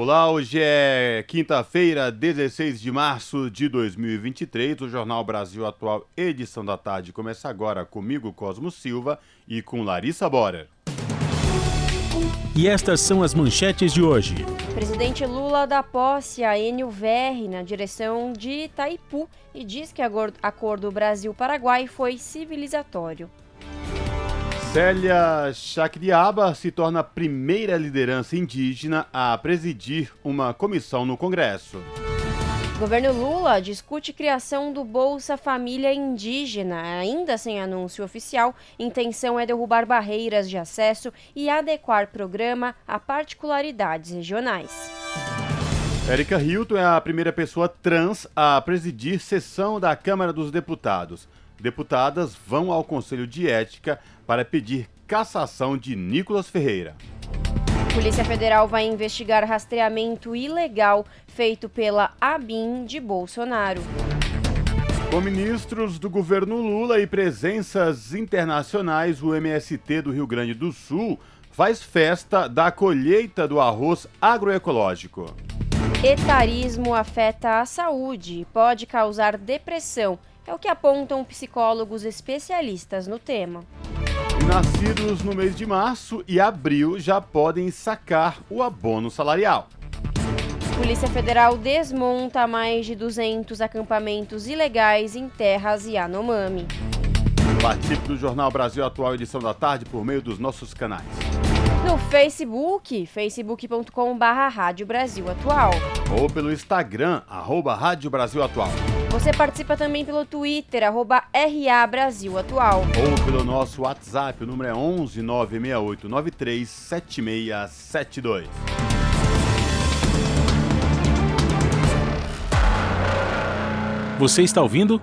Olá, hoje é quinta-feira, 16 de março de 2023. O Jornal Brasil Atual, edição da tarde, começa agora comigo, Cosmo Silva, e com Larissa Borer. E estas são as manchetes de hoje. Presidente Lula dá posse a Enio Verri na direção de Itaipu e diz que o acordo Brasil-Paraguai foi civilizatório. Célia Chacriaba se torna a primeira liderança indígena a presidir uma comissão no Congresso. Governo Lula discute criação do Bolsa Família Indígena, ainda sem anúncio oficial. Intenção é derrubar barreiras de acesso e adequar programa a particularidades regionais. Érica Hilton é a primeira pessoa trans a presidir sessão da Câmara dos Deputados. Deputadas vão ao Conselho de Ética para pedir cassação de Nicolas Ferreira. Polícia Federal vai investigar rastreamento ilegal feito pela ABIN de Bolsonaro. Com ministros do governo Lula e presenças internacionais, o MST do Rio Grande do Sul faz festa da colheita do arroz agroecológico. Etarismo afeta a saúde e pode causar depressão é o que apontam psicólogos especialistas no tema. Nascidos no mês de março e abril já podem sacar o abono salarial. Polícia Federal desmonta mais de 200 acampamentos ilegais em terras Yanomami. Participe do Jornal Brasil Atual, edição da tarde, por meio dos nossos canais. No Facebook, facebook.com.br Rádio Brasil Atual. Ou pelo Instagram, arroba Rádio Brasil Atual. Você participa também pelo Twitter, arroba RA Brasil Atual. Ou pelo nosso WhatsApp, o número é 11 968 93 7672. Você está ouvindo?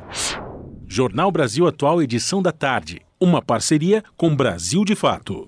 Jornal Brasil Atual, edição da tarde. Uma parceria com Brasil de Fato.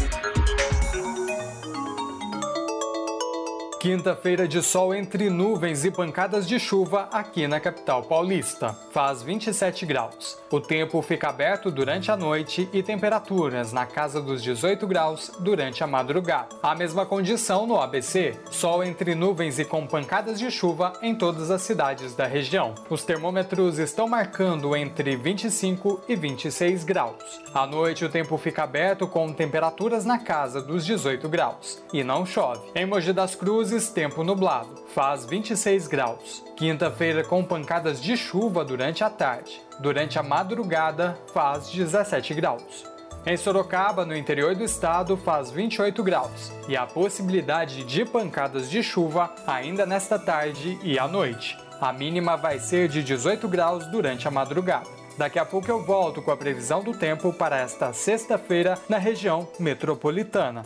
Quinta-feira de sol entre nuvens e pancadas de chuva aqui na capital paulista. Faz 27 graus. O tempo fica aberto durante a noite e temperaturas na casa dos 18 graus durante a madrugada. A mesma condição no ABC: sol entre nuvens e com pancadas de chuva em todas as cidades da região. Os termômetros estão marcando entre 25 e 26 graus. À noite, o tempo fica aberto com temperaturas na casa dos 18 graus e não chove. Em Mogi das Cruzes, tempo nublado, faz 26 graus. Quinta-feira com pancadas de chuva durante a tarde. Durante a madrugada, faz 17 graus. Em Sorocaba, no interior do estado, faz 28 graus e a possibilidade de pancadas de chuva ainda nesta tarde e à noite. A mínima vai ser de 18 graus durante a madrugada. Daqui a pouco eu volto com a previsão do tempo para esta sexta-feira na região metropolitana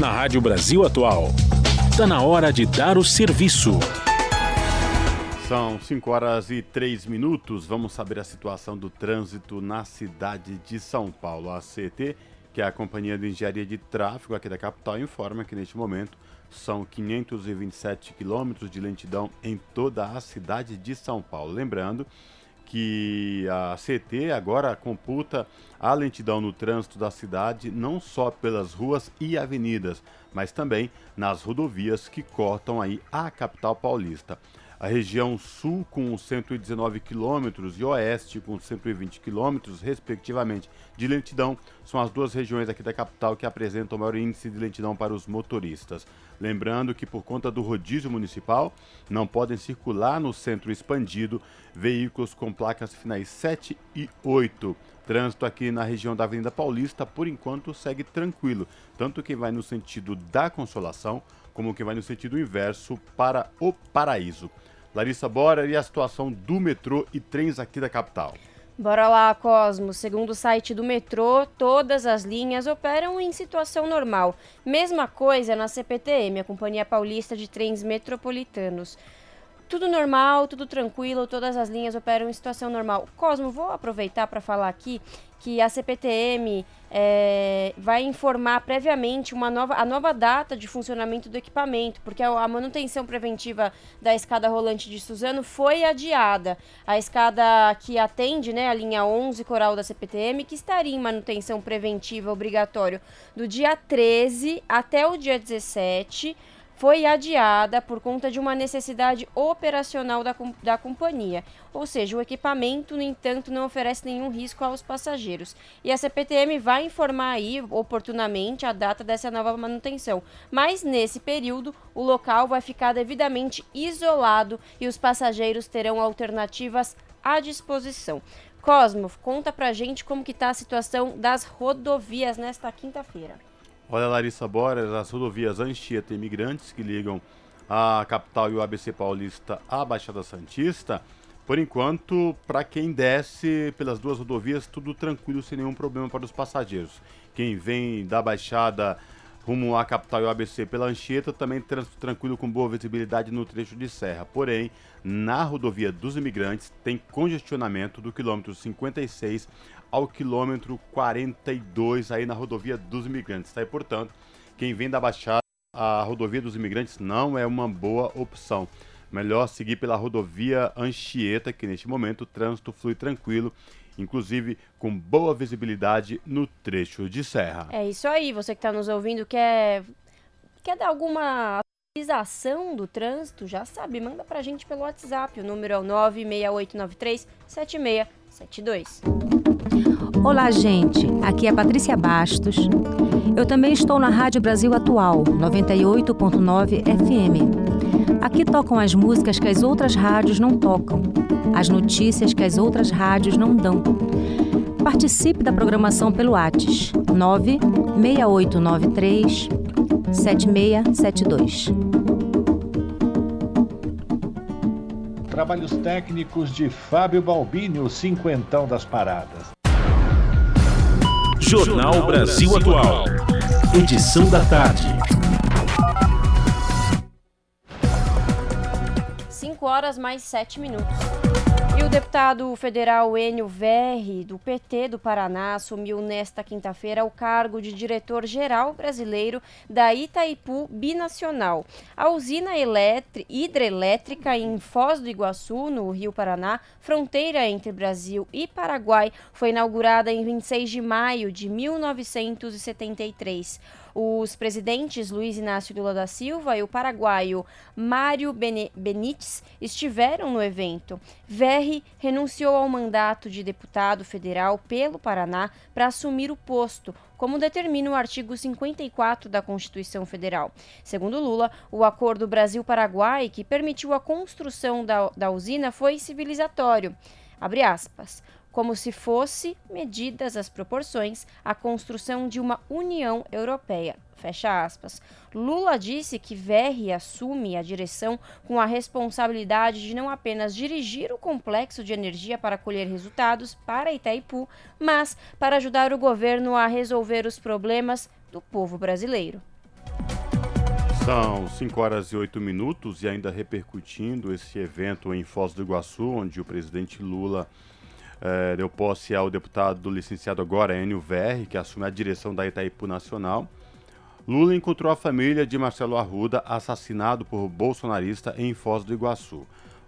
na Rádio Brasil Atual. Está na hora de dar o serviço. São 5 horas e 3 minutos. Vamos saber a situação do trânsito na cidade de São Paulo. A CT, que é a Companhia de Engenharia de Tráfego aqui da capital, informa que neste momento são 527 quilômetros de lentidão em toda a cidade de São Paulo. Lembrando que a CT agora computa a lentidão no trânsito da cidade não só pelas ruas e avenidas, mas também nas rodovias que cortam aí a capital paulista. A região sul com 119 quilômetros e oeste com 120 quilômetros, respectivamente, de lentidão, são as duas regiões aqui da capital que apresentam o maior índice de lentidão para os motoristas. Lembrando que, por conta do rodízio municipal, não podem circular no centro expandido veículos com placas finais 7 e 8. Trânsito aqui na região da Avenida Paulista, por enquanto, segue tranquilo, tanto quem vai no sentido da Consolação, como quem vai no sentido inverso para o Paraíso. Larissa Bora e a situação do metrô e trens aqui da capital. Bora lá, Cosmo. Segundo o site do metrô, todas as linhas operam em situação normal. Mesma coisa na CPTM, a Companhia Paulista de Trens Metropolitanos. Tudo normal, tudo tranquilo, todas as linhas operam em situação normal. Cosmo, vou aproveitar para falar aqui que a CPTM é, vai informar previamente uma nova, a nova data de funcionamento do equipamento, porque a, manutenção preventiva da escada rolante de Suzano foi adiada. A escada que atende né, a linha 11 coral da CPTM, que estaria em manutenção preventiva obrigatório do dia 13 até o dia 17 foi adiada por conta de uma necessidade operacional da, da companhia. Ou seja, o equipamento, no entanto, não oferece nenhum risco aos passageiros. E a CPTM vai informar aí oportunamente a data dessa nova manutenção. Mas nesse período, o local vai ficar devidamente isolado e os passageiros terão alternativas à disposição. Cosmo, conta pra gente como que tá a situação das rodovias nesta quinta-feira. Olha, Larissa Bora, as rodovias Anchieta e Imigrantes que ligam a capital e o ABC Paulista à Baixada Santista. Por enquanto, para quem desce pelas duas rodovias, tudo tranquilo, sem nenhum problema para os passageiros. Quem vem da Baixada rumo à capital e ao ABC pela Anchieta, também trânsito tranquilo com boa visibilidade no trecho de serra. Porém, na rodovia dos imigrantes tem congestionamento do quilômetro 56 ao quilômetro 42 aí na rodovia dos imigrantes. Tá? E, portanto, quem vem da Baixada, a rodovia dos imigrantes não é uma boa opção. Melhor seguir pela rodovia Anchieta, que neste momento o trânsito flui tranquilo, inclusive com boa visibilidade no trecho de serra. É isso aí, você que está nos ouvindo quer, quer dar alguma atualização do trânsito, já sabe, manda pra gente pelo WhatsApp, o número é o 96893 7672. Olá, gente. Aqui é Patrícia Bastos. Eu também estou na Rádio Brasil Atual, 98.9 FM. Aqui tocam as músicas que as outras rádios não tocam, as notícias que as outras rádios não dão. Participe da programação pelo ATS 96893 7672. Trabalhos técnicos de Fábio Balbini, o cinquentão das paradas. Jornal Brasil Atual. Edição da tarde. 5 horas mais 7 minutos. Deputado federal Enio Verri, do PT do Paraná, assumiu nesta quinta-feira o cargo de diretor-geral brasileiro da Itaipu Binacional. A usina hidrelétrica em Foz do Iguaçu, no Rio Paraná, fronteira entre Brasil e Paraguai, foi inaugurada em 26 de maio de 1973. Os presidentes Luiz Inácio Lula da Silva e o paraguaio Mário Benítez estiveram no evento. Verri renunciou ao mandato de deputado federal pelo Paraná para assumir o posto, como determina o artigo 54 da Constituição Federal. Segundo Lula, o acordo Brasil-Paraguai, que permitiu a construção da, da usina, foi civilizatório. Abre aspas como se fosse, medidas as proporções, a construção de uma União Europeia. Fecha aspas. Lula disse que Verri assume a direção com a responsabilidade de não apenas dirigir o complexo de energia para colher resultados para Itaipu, mas para ajudar o governo a resolver os problemas do povo brasileiro. São 5 horas e 8 minutos e ainda repercutindo esse evento em Foz do Iguaçu, onde o presidente Lula é, deu posse ao deputado licenciado agora, Enio Verri, que assume a direção da Itaipu Nacional. Lula encontrou a família de Marcelo Arruda, assassinado por bolsonarista em Foz do Iguaçu.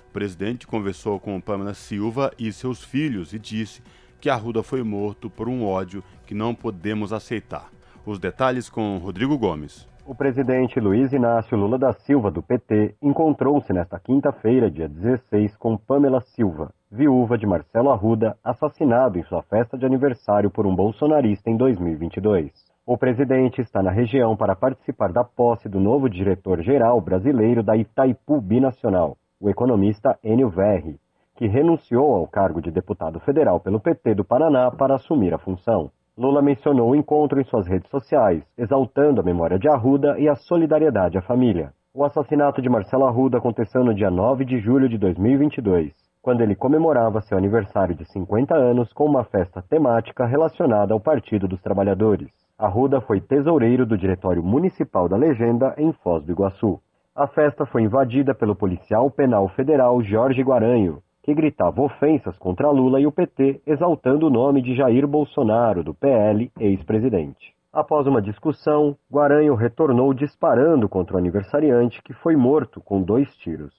O presidente conversou com Pamela Silva e seus filhos e disse que Arruda foi morto por um ódio que não podemos aceitar. Os detalhes com Rodrigo Gomes. O presidente Luiz Inácio Lula da Silva, do PT, encontrou-se nesta quinta-feira, dia 16, com Pamela Silva, viúva de Marcelo Arruda, assassinado em sua festa de aniversário por um bolsonarista em 2022. O presidente está na região para participar da posse do novo diretor-geral brasileiro da Itaipu Binacional, o economista Enio Verri, que renunciou ao cargo de deputado federal pelo PT do Paraná para assumir a função. Lula mencionou o encontro em suas redes sociais, exaltando a memória de Arruda e a solidariedade à família. O assassinato de Marcelo Arruda aconteceu no dia 9 de julho de 2022. quando ele comemorava seu aniversário de 50 anos com uma festa temática relacionada ao Partido dos Trabalhadores. Arruda foi tesoureiro do Diretório Municipal da Legenda em Foz do Iguaçu. A festa foi invadida pelo policial penal federal Jorge Guaranho, que gritava ofensas contra Lula e o PT, exaltando o nome de Jair Bolsonaro, do PL, ex-presidente. Após uma discussão, Guaranho retornou disparando contra o aniversariante, que foi morto com dois tiros.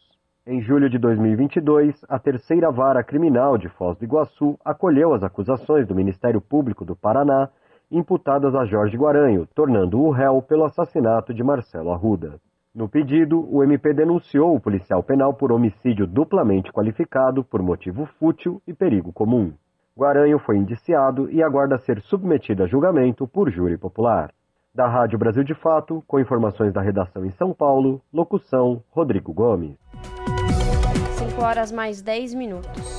Em julho de 2022, a terceira vara criminal de Foz do Iguaçu acolheu as acusações do Ministério Público do Paraná imputadas a Jorge Guaranho, tornando-o réu pelo assassinato de Marcelo Arruda. No pedido, o MP denunciou o policial penal por homicídio duplamente qualificado por motivo fútil e perigo comum. Guaranho foi indiciado e aguarda ser submetido a julgamento por júri popular. Da Rádio Brasil de Fato, com informações da redação em São Paulo, locução Rodrigo Gomes. 5 horas mais 10 minutos.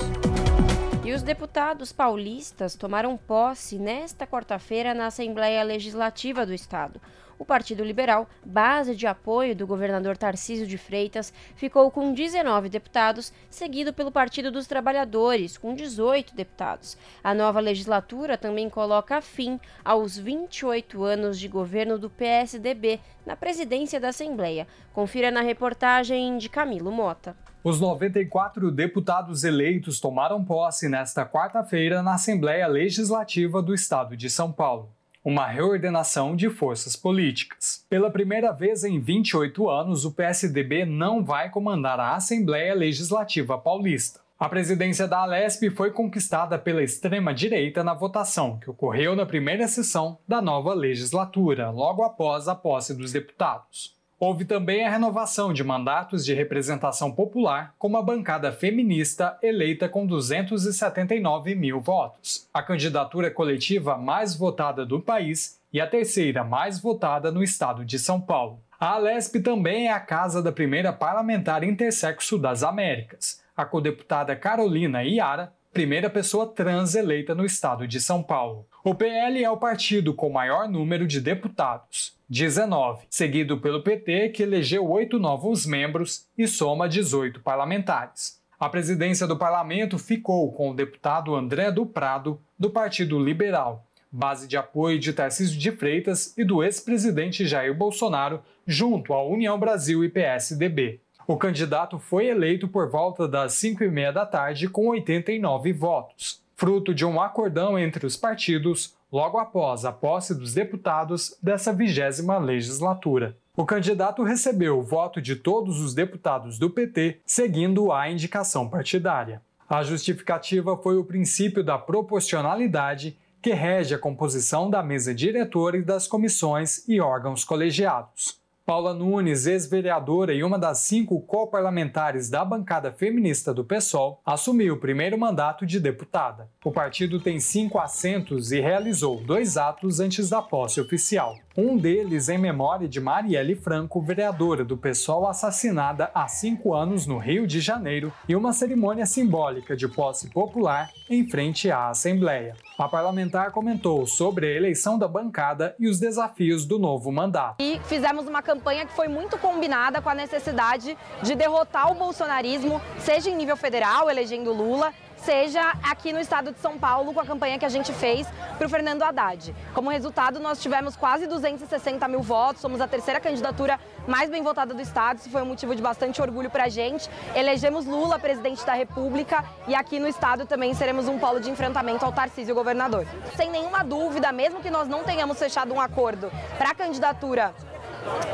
E os deputados paulistas tomaram posse nesta quarta-feira na Assembleia Legislativa do Estado. O Partido Liberal, base de apoio do governador Tarcísio de Freitas, ficou com 19 deputados, seguido pelo Partido dos Trabalhadores, com 18 deputados. A nova legislatura também coloca fim aos 28 anos de governo do PSDB na presidência da Assembleia. Confira na reportagem de Camilo Mota. Os 94 deputados eleitos tomaram posse nesta quarta-feira na Assembleia Legislativa do Estado de São Paulo. Uma reordenação de forças políticas. Pela primeira vez em 28 anos, o PSDB não vai comandar a Assembleia Legislativa Paulista. A presidência da Alesp foi conquistada pela extrema-direita na votação que ocorreu na primeira sessão da nova legislatura, logo após a posse dos deputados. Houve também a renovação de mandatos de representação popular, com uma bancada feminista eleita com 279 mil votos, a candidatura coletiva mais votada do país e a terceira mais votada no estado de São Paulo. A Alesp também é a casa da primeira parlamentar intersexo das Américas, a codeputada Carolina Iara, primeira pessoa trans eleita no estado de São Paulo. O PL é o partido com maior número de deputados, 19, seguido pelo PT, que elegeu oito novos membros e soma 18 parlamentares. A presidência do parlamento ficou com o deputado André do Prado, do Partido Liberal, base de apoio de Tarcísio de Freitas e do ex-presidente Jair Bolsonaro, junto à União Brasil e PSDB. O candidato foi eleito por volta das 5 e meia da tarde com 89 votos, fruto de um acordão entre os partidos logo após a posse dos deputados dessa vigésima legislatura. O candidato recebeu o voto de todos os deputados do PT, seguindo a indicação partidária. A justificativa foi o princípio da proporcionalidade que rege a composição da mesa diretora e das comissões e órgãos colegiados. Paula Nunes, ex-vereadora e uma das cinco co-parlamentares da bancada feminista do PSOL, assumiu o primeiro mandato de deputada. O partido tem cinco assentos e realizou dois atos antes da posse oficial. Um deles em memória de Marielle Franco, vereadora do PSOL assassinada há cinco anos no Rio de Janeiro, e uma cerimônia simbólica de posse popular em frente à Assembleia. A parlamentar comentou sobre a eleição da bancada e os desafios do novo mandato. E fizemos uma campanha que foi muito combinada com a necessidade de derrotar o bolsonarismo, seja em nível federal, elegendo Lula, seja aqui no estado de São Paulo com a campanha que a gente fez para o Fernando Haddad. Como resultado, nós tivemos quase 260 mil votos, somos a terceira candidatura mais bem votada do estado, isso foi um motivo de bastante orgulho para a gente. Elegemos Lula presidente da República e aqui no estado também seremos um polo de enfrentamento ao Tarcísio governador. Sem nenhuma dúvida, mesmo que nós não tenhamos fechado um acordo para a candidatura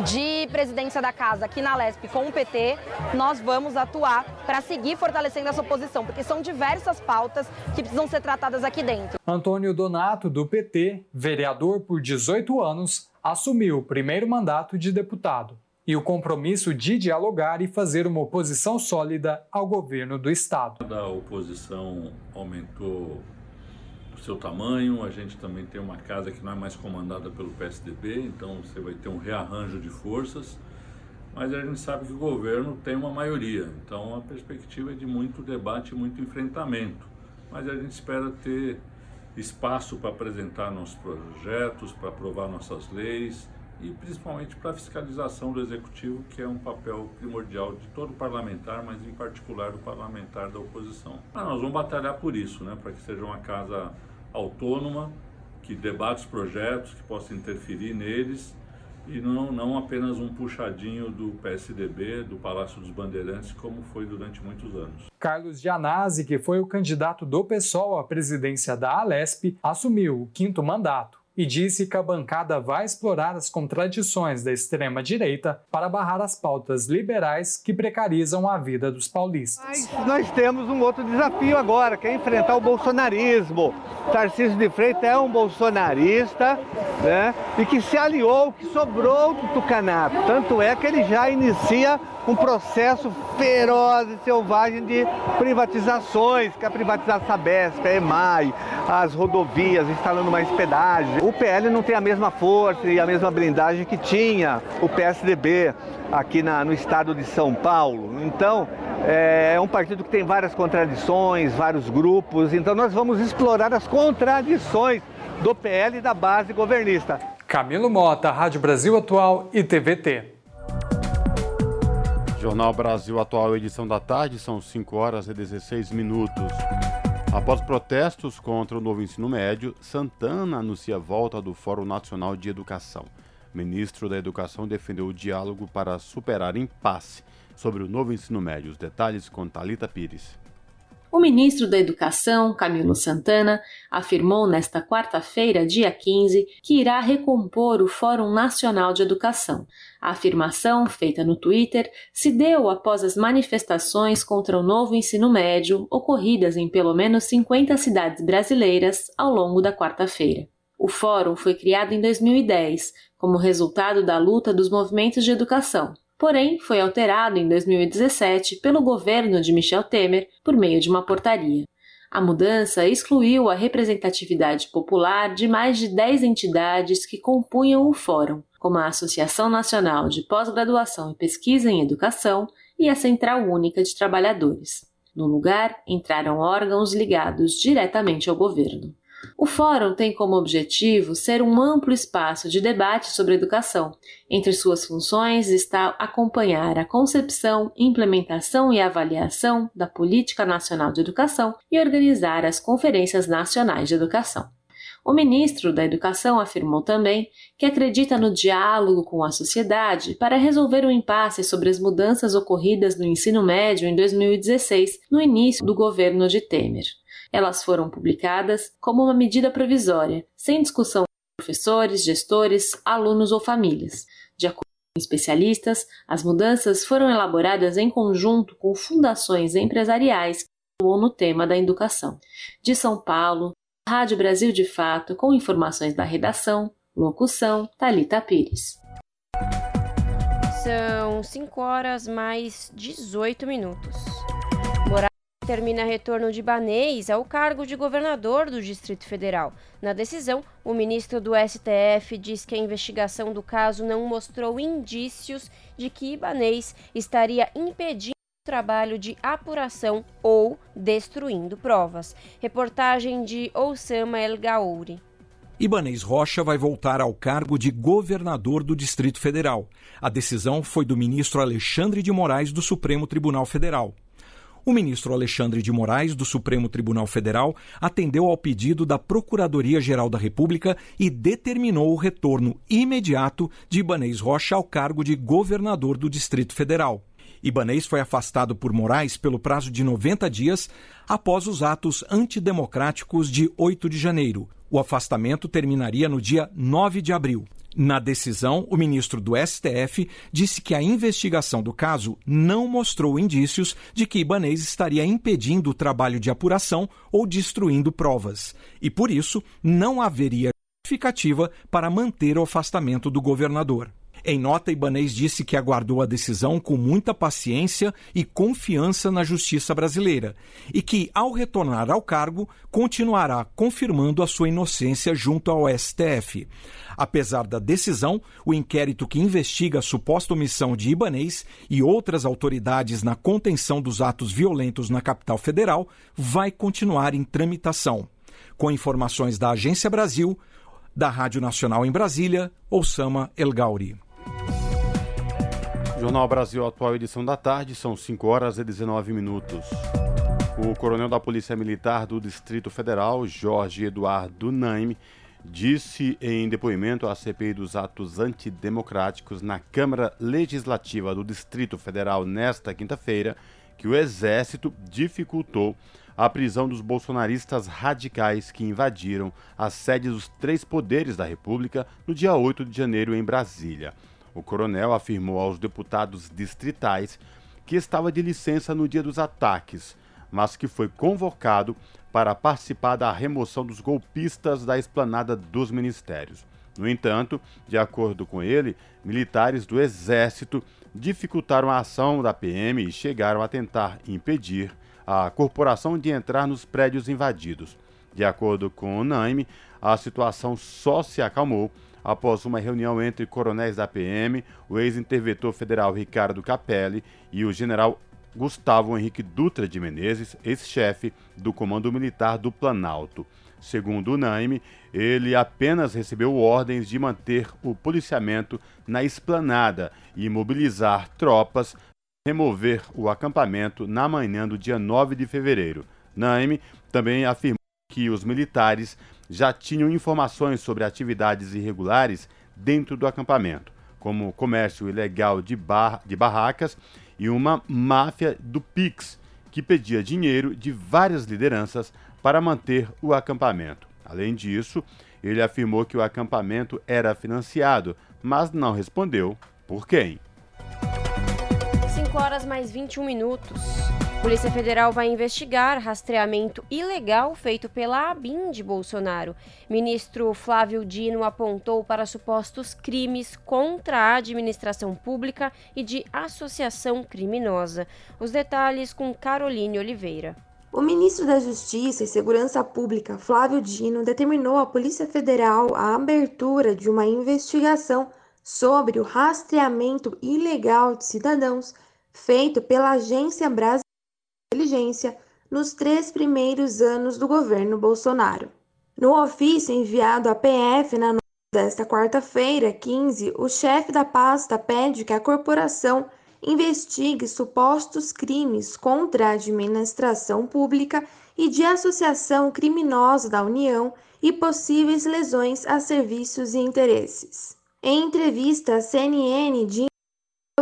de presidência da casa aqui na Lesp com o PT, nós vamos atuar para seguir fortalecendo essa oposição, porque são diversas pautas que precisam ser tratadas aqui dentro. Antônio Donato, do PT, vereador por 18 anos, assumiu o primeiro mandato de deputado e o compromisso de dialogar e fazer uma oposição sólida ao governo do Estado. A oposição aumentou seu tamanho, a gente também tem uma casa que não é mais comandada pelo PSDB, então você vai ter um rearranjo de forças, mas a gente sabe que o governo tem uma maioria, então a perspectiva é de muito debate muito enfrentamento. Mas a gente espera ter espaço para apresentar nossos projetos, para aprovar nossas leis e principalmente para a fiscalização do executivo, que é um papel primordial de todo parlamentar, mas em particular do parlamentar da oposição. Ah, nós vamos batalhar por isso, né, para que seja uma casa autônoma, que debate os projetos, que possa interferir neles e não, não apenas um puxadinho do PSDB, do Palácio dos Bandeirantes, como foi durante muitos anos. Carlos Gianazzi, que foi o candidato do PSOL à presidência da Alesp, assumiu o quinto mandato e disse que a bancada vai explorar as contradições da extrema-direita para barrar as pautas liberais que precarizam a vida dos paulistas. Mas nós temos um outro desafio agora, que é enfrentar o bolsonarismo. Tarcísio de Freitas é um bolsonarista né, e que se aliou, que sobrou do tucanato. Tanto é que ele já inicia um processo feroz e selvagem de privatizações, que é privatizar a Sabesp, a EMAI, as rodovias, instalando mais pedágio. O PL não tem a mesma força e a mesma blindagem que tinha o PSDB aqui na, no estado de São Paulo. Então, é, é um partido que tem várias contradições, vários grupos, então nós vamos explorar as contradições do PL e da base governista. Camilo Mota, Rádio Brasil Atual e TVT. Jornal Brasil Atual, edição da tarde, são 5 horas e 16 minutos. Após protestos contra o novo ensino médio, Santana anuncia a volta do Fórum Nacional de Educação. O ministro da Educação defendeu o diálogo para superar impasse sobre o novo ensino médio. Os detalhes com Talita Pires. O ministro da Educação, Camilo Santana, afirmou nesta quarta-feira, dia 15, que irá recompor o Fórum Nacional de Educação. A afirmação, feita no Twitter, se deu após as manifestações contra o novo ensino médio ocorridas em pelo menos 50 cidades brasileiras ao longo da quarta-feira. O fórum foi criado em 2010 como resultado da luta dos movimentos de educação, porém foi alterado em 2017 pelo governo de Michel Temer por meio de uma portaria. A mudança excluiu a representatividade popular de mais de 10 entidades que compunham o fórum, como a Associação Nacional de Pós-Graduação e Pesquisa em Educação e a Central Única de Trabalhadores. No lugar, entraram órgãos ligados diretamente ao governo. O Fórum tem como objetivo ser um amplo espaço de debate sobre educação. Entre suas funções está acompanhar a concepção, implementação e avaliação da Política Nacional de Educação e organizar as conferências nacionais de educação. O ministro da Educação afirmou também que acredita no diálogo com a sociedade para resolver o impasse sobre as mudanças ocorridas no ensino médio em 2016, no início do governo de Temer. Elas foram publicadas como uma medida provisória, sem discussão com professores, gestores, alunos ou famílias. De acordo com especialistas, as mudanças foram elaboradas em conjunto com fundações empresariais que atuam no tema da educação. De São Paulo, Rádio Brasil de Fato, com informações da redação, locução Talita Pires. São 5 horas mais 18 minutos termina retorno de Banês ao cargo de governador do Distrito Federal. Na decisão, o ministro do STF diz que a investigação do caso não mostrou indícios de que Ibanês estaria impedindo trabalho de apuração ou destruindo provas. Reportagem de Oussama El Gaouri. Ibanês Rocha vai voltar ao cargo de governador do Distrito Federal. A decisão foi do ministro Alexandre de Moraes do Supremo Tribunal Federal. O ministro Alexandre de Moraes, do Supremo Tribunal Federal, atendeu ao pedido da Procuradoria-Geral da República e determinou o retorno imediato de Ibanês Rocha ao cargo de governador do Distrito Federal. Ibanês foi afastado por Moraes pelo prazo de 90 dias após os atos antidemocráticos de 8 de janeiro. O afastamento terminaria no dia 9 de abril. Na decisão, o ministro do STF disse que a investigação do caso não mostrou indícios de que Ibanez estaria impedindo o trabalho de apuração ou destruindo provas, e por isso não haveria justificativa para manter o afastamento do governador. Em nota, Ibanês disse que aguardou a decisão com muita paciência e confiança na justiça brasileira e que, ao retornar ao cargo, continuará confirmando a sua inocência junto ao STF. Apesar da decisão, o inquérito que investiga a suposta omissão de Ibanês e outras autoridades na contenção dos atos violentos na capital federal vai continuar em tramitação. Com informações da Agência Brasil, Da Rádio Nacional em Brasília, Osama El Gauri. Jornal Brasil Atual, edição da tarde, são 5 horas e 19 minutos. O coronel da Polícia Militar do Distrito Federal, Jorge Eduardo Naime, disse em depoimento à CPI dos atos antidemocráticos na Câmara Legislativa do Distrito Federal nesta quinta-feira que o Exército dificultou a prisão dos bolsonaristas radicais que invadiram as sedes dos três poderes da República no dia 8 de janeiro em Brasília. O coronel afirmou aos deputados distritais que estava de licença no dia dos ataques, mas que foi convocado para participar da remoção dos golpistas da esplanada dos ministérios. No entanto, de acordo com ele, militares do Exército dificultaram a ação da PM e chegaram a tentar impedir a corporação de entrar nos prédios invadidos. De acordo com o Naime, a situação só se acalmou após uma reunião entre coronéis da PM, o ex-interventor federal Ricardo Capelli e o general Gustavo Henrique Dutra de Menezes, ex-chefe do Comando Militar do Planalto. Segundo o Naime, ele apenas recebeu ordens de manter o policiamento na esplanada e mobilizar tropas remover o acampamento na manhã do dia 9 de fevereiro. Naime também afirmou que os militares já tinham informações sobre atividades irregulares dentro do acampamento, como comércio ilegal de, bar de barracas e uma máfia do Pix, que pedia dinheiro de várias lideranças para manter o acampamento. Além disso, ele afirmou que o acampamento era financiado, mas não respondeu por quem. 5 horas mais 21 minutos. Polícia Federal vai investigar rastreamento ilegal feito pela ABIN de Bolsonaro. Ministro Flávio Dino apontou para supostos crimes contra a administração pública e de associação criminosa. Os detalhes com Caroline Oliveira. O ministro da Justiça e Segurança Pública, Flávio Dino, determinou à Polícia Federal a abertura de uma investigação sobre o rastreamento ilegal de cidadãos feito pela Agência Brasileira inteligência nos três primeiros anos do governo Bolsonaro. No ofício enviado à PF na noite desta quarta-feira, 15, o chefe da pasta pede que a corporação investigue supostos crimes contra a administração pública e de associação criminosa da União e possíveis lesões a serviços e interesses. Em entrevista à CNN,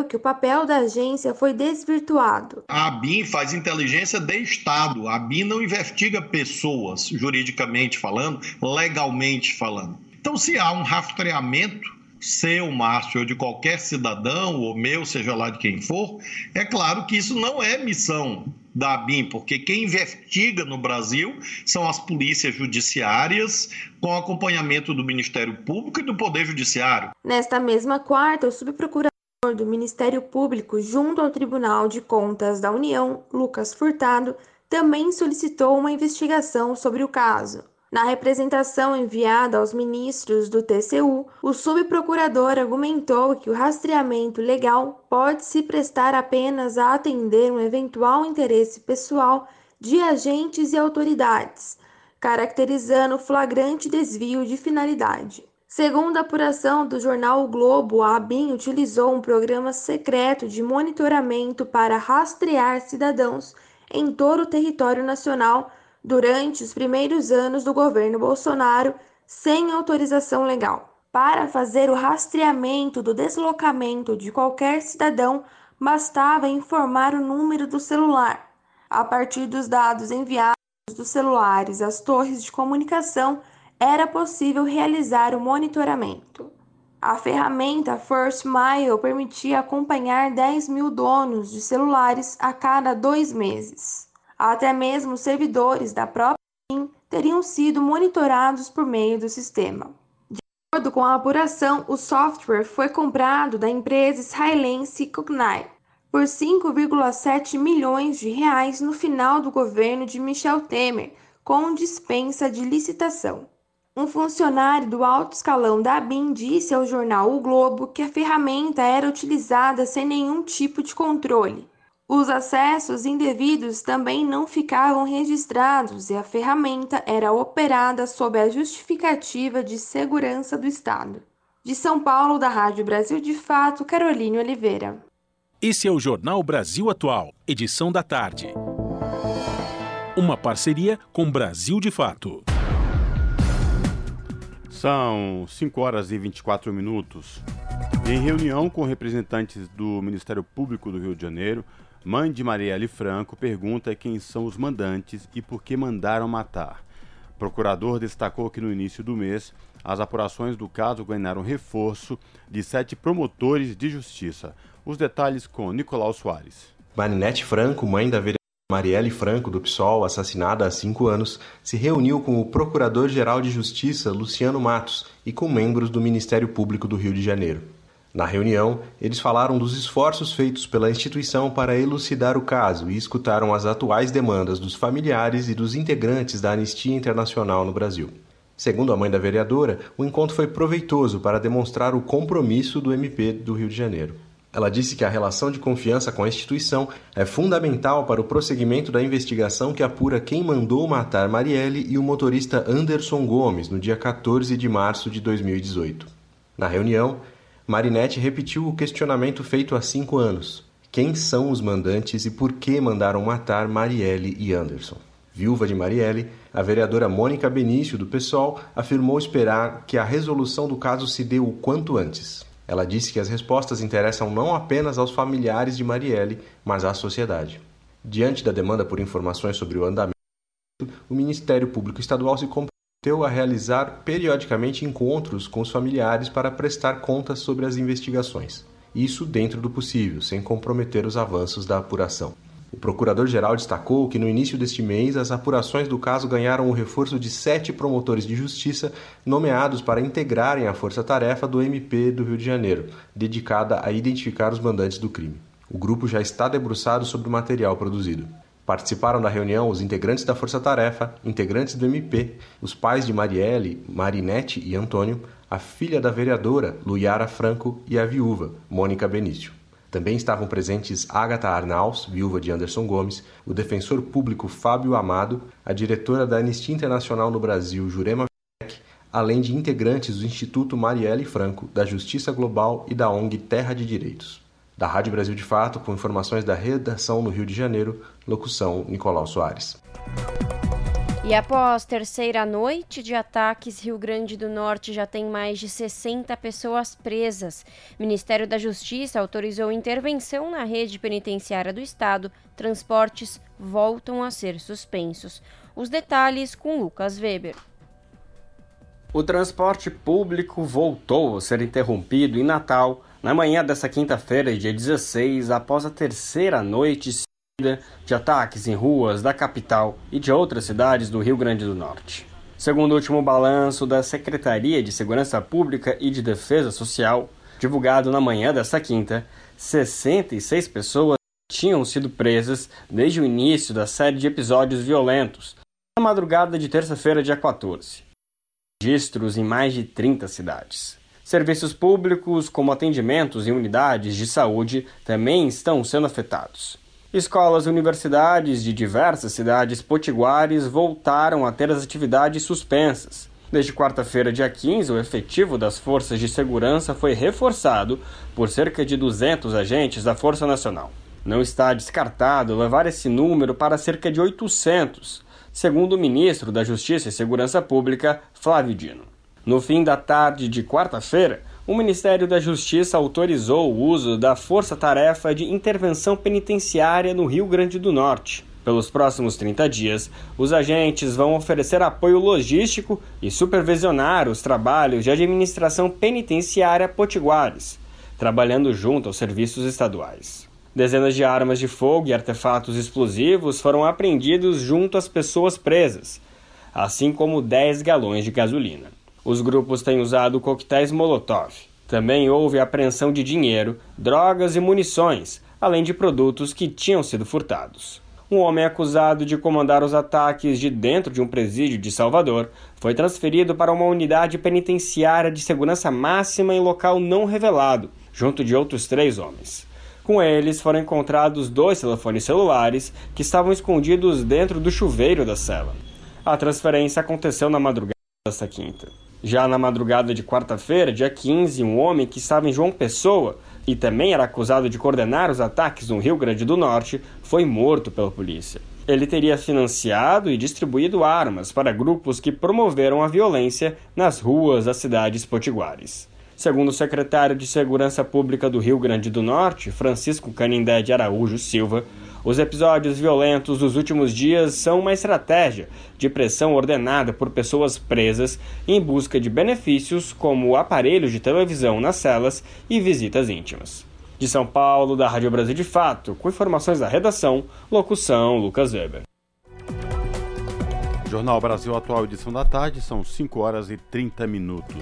que o papel da agência foi desvirtuado. A ABIN faz inteligência de Estado. A ABIN não investiga pessoas, juridicamente falando, legalmente falando. Então, se há um rastreamento seu, Márcio, ou de qualquer cidadão, ou meu, seja lá de quem for, é claro que isso não é missão da ABIN, porque quem investiga no Brasil são as polícias judiciárias, com acompanhamento do Ministério Público e do Poder Judiciário. Nesta mesma quarta, o subprocurador do Ministério Público junto ao Tribunal de Contas da União, Lucas Furtado, também solicitou uma investigação sobre o caso. Na representação enviada aos ministros do TCU, o subprocurador argumentou que o rastreamento legal pode se prestar apenas a atender um eventual interesse pessoal de agentes e autoridades, caracterizando flagrante desvio de finalidade. Segundo a apuração do jornal o Globo, a ABIN utilizou um programa secreto de monitoramento para rastrear cidadãos em todo o território nacional durante os primeiros anos do governo Bolsonaro, sem autorização legal. Para fazer o rastreamento do deslocamento de qualquer cidadão, bastava informar o número do celular. A partir dos dados enviados dos celulares às torres de comunicação, era possível realizar o monitoramento. A ferramenta First Mile permitia acompanhar 10 mil donos de celulares a cada dois meses. Até mesmo servidores da própria TIM teriam sido monitorados por meio do sistema. De acordo com a apuração, o software foi comprado da empresa israelense Cognite por 5,7 milhões de reais no final do governo de Michel Temer, com dispensa de licitação. Um funcionário do alto escalão da ABIN disse ao jornal O Globo que a ferramenta era utilizada sem nenhum tipo de controle. Os acessos indevidos também não ficavam registrados e a ferramenta era operada sob a justificativa de segurança do Estado. De São Paulo, da Rádio Brasil de Fato, Caroline Oliveira. Esse é o Jornal Brasil Atual, edição da tarde. Uma parceria com Brasil de Fato. São 5 horas e 24 minutos. Em reunião com representantes do Ministério Público do Rio de Janeiro, Mãe de Marielle Franco pergunta quem são os mandantes e por que mandaram matar. O procurador destacou que no início do mês, as apurações do caso ganharam reforço de sete promotores de justiça. Os detalhes com Nicolau Soares. Marinete Franco, mãe da vereadora Marielle Franco, do PSOL, assassinada há cinco anos, se reuniu com o Procurador-Geral de Justiça, Luciano Matos, e com membros do Ministério Público do Rio de Janeiro. Na reunião, eles falaram dos esforços feitos pela instituição para elucidar o caso e escutaram as atuais demandas dos familiares e dos integrantes da Anistia Internacional no Brasil. Segundo a mãe da vereadora, o encontro foi proveitoso para demonstrar o compromisso do MP do Rio de Janeiro. Ela disse que a relação de confiança com a instituição é fundamental para o prosseguimento da investigação que apura quem mandou matar Marielle e o motorista Anderson Gomes no dia 14 de março de 2018. Na reunião, Marinette repetiu o questionamento feito há cinco anos. Quem são os mandantes e por que mandaram matar Marielle e Anderson? Viúva de Marielle, a vereadora Mônica Benício, do PSOL, afirmou esperar que a resolução do caso se dê o quanto antes. Ela disse que as respostas interessam não apenas aos familiares de Marielle, mas à sociedade. Diante da demanda por informações sobre o andamento, o Ministério Público Estadual se comprometeu a realizar periodicamente encontros com os familiares para prestar contas sobre as investigações. Isso dentro do possível, sem comprometer os avanços da apuração. O procurador-geral destacou que no início deste mês as apurações do caso ganharam o reforço de sete promotores de justiça nomeados para integrarem a força-tarefa do MP do Rio de Janeiro, dedicada a identificar os mandantes do crime. O grupo já está debruçado sobre o material produzido. Participaram da reunião os integrantes da Força Tarefa, integrantes do MP, os pais de Marielle, Marinette e Antônio, a filha da vereadora, Luiara Franco, e a viúva, Mônica Benício. Também estavam presentes Agatha Arnaus, viúva de Anderson Gomes, o defensor público Fábio Amado, a diretora da Anistia Internacional no Brasil, Jurema Fleck, além de integrantes do Instituto Marielle Franco, da Justiça Global e da ONG Terra de Direitos. Da Rádio Brasil de Fato, com informações da redação no Rio de Janeiro, locução Nicolau Soares. E após terceira noite de ataques, Rio Grande do Norte já tem mais de 60 pessoas presas. O Ministério da Justiça autorizou intervenção na rede penitenciária do Estado. Transportes voltam a ser suspensos. Os detalhes com Lucas Weber. O transporte público voltou a ser interrompido em Natal na manhã desta quinta-feira, dia 16, após a terceira noite de ataques em ruas da capital e de outras cidades do Rio Grande do Norte. Segundo o último balanço da Secretaria de Segurança Pública e de Defesa Social, divulgado na manhã desta quinta, 66 pessoas tinham sido presas desde o início da série de episódios violentos, na madrugada de terça-feira, dia 14 registros em mais de 30 cidades. Serviços públicos, como atendimentos em unidades de saúde, também estão sendo afetados. Escolas e universidades de diversas cidades potiguares voltaram a ter as atividades suspensas. Desde quarta-feira, dia 15, o efetivo das forças de segurança foi reforçado por cerca de 200 agentes da Força Nacional. Não está descartado levar esse número para cerca de 800, segundo o ministro da Justiça e Segurança Pública, Flávio Dino. No fim da tarde de quarta-feira, o Ministério da Justiça autorizou o uso da Força Tarefa de Intervenção Penitenciária no Rio Grande do Norte. Pelos próximos 30 dias, os agentes vão oferecer apoio logístico e supervisionar os trabalhos de administração penitenciária potiguares, trabalhando junto aos serviços estaduais. Dezenas de armas de fogo e artefatos explosivos foram apreendidos junto às pessoas presas, assim como 10 galões de gasolina. Os grupos têm usado coquetéis Molotov. Também houve apreensão de dinheiro, drogas e munições, além de produtos que tinham sido furtados. Um homem acusado de comandar os ataques de dentro de um presídio de Salvador foi transferido para uma unidade penitenciária de segurança máxima em local não revelado, junto de outros três homens. Com eles foram encontrados dois telefones celulares que estavam escondidos dentro do chuveiro da cela. A transferência aconteceu na madrugada desta quinta. Já na madrugada de quarta-feira, dia 15, um homem que estava em João Pessoa e também era acusado de coordenar os ataques no Rio Grande do Norte foi morto pela polícia. Ele teria financiado e distribuído armas para grupos que promoveram a violência nas ruas das cidades potiguares. Segundo o secretário de Segurança Pública do Rio Grande do Norte, Francisco Canindé de Araújo Silva, os episódios violentos dos últimos dias são uma estratégia de pressão ordenada por pessoas presas em busca de benefícios como aparelhos de televisão nas celas e visitas íntimas. De São Paulo, da Rádio Brasil de Fato, com informações da redação, locução Lucas Weber. Jornal Brasil Atual, edição da tarde, são 5 horas e 30 minutos.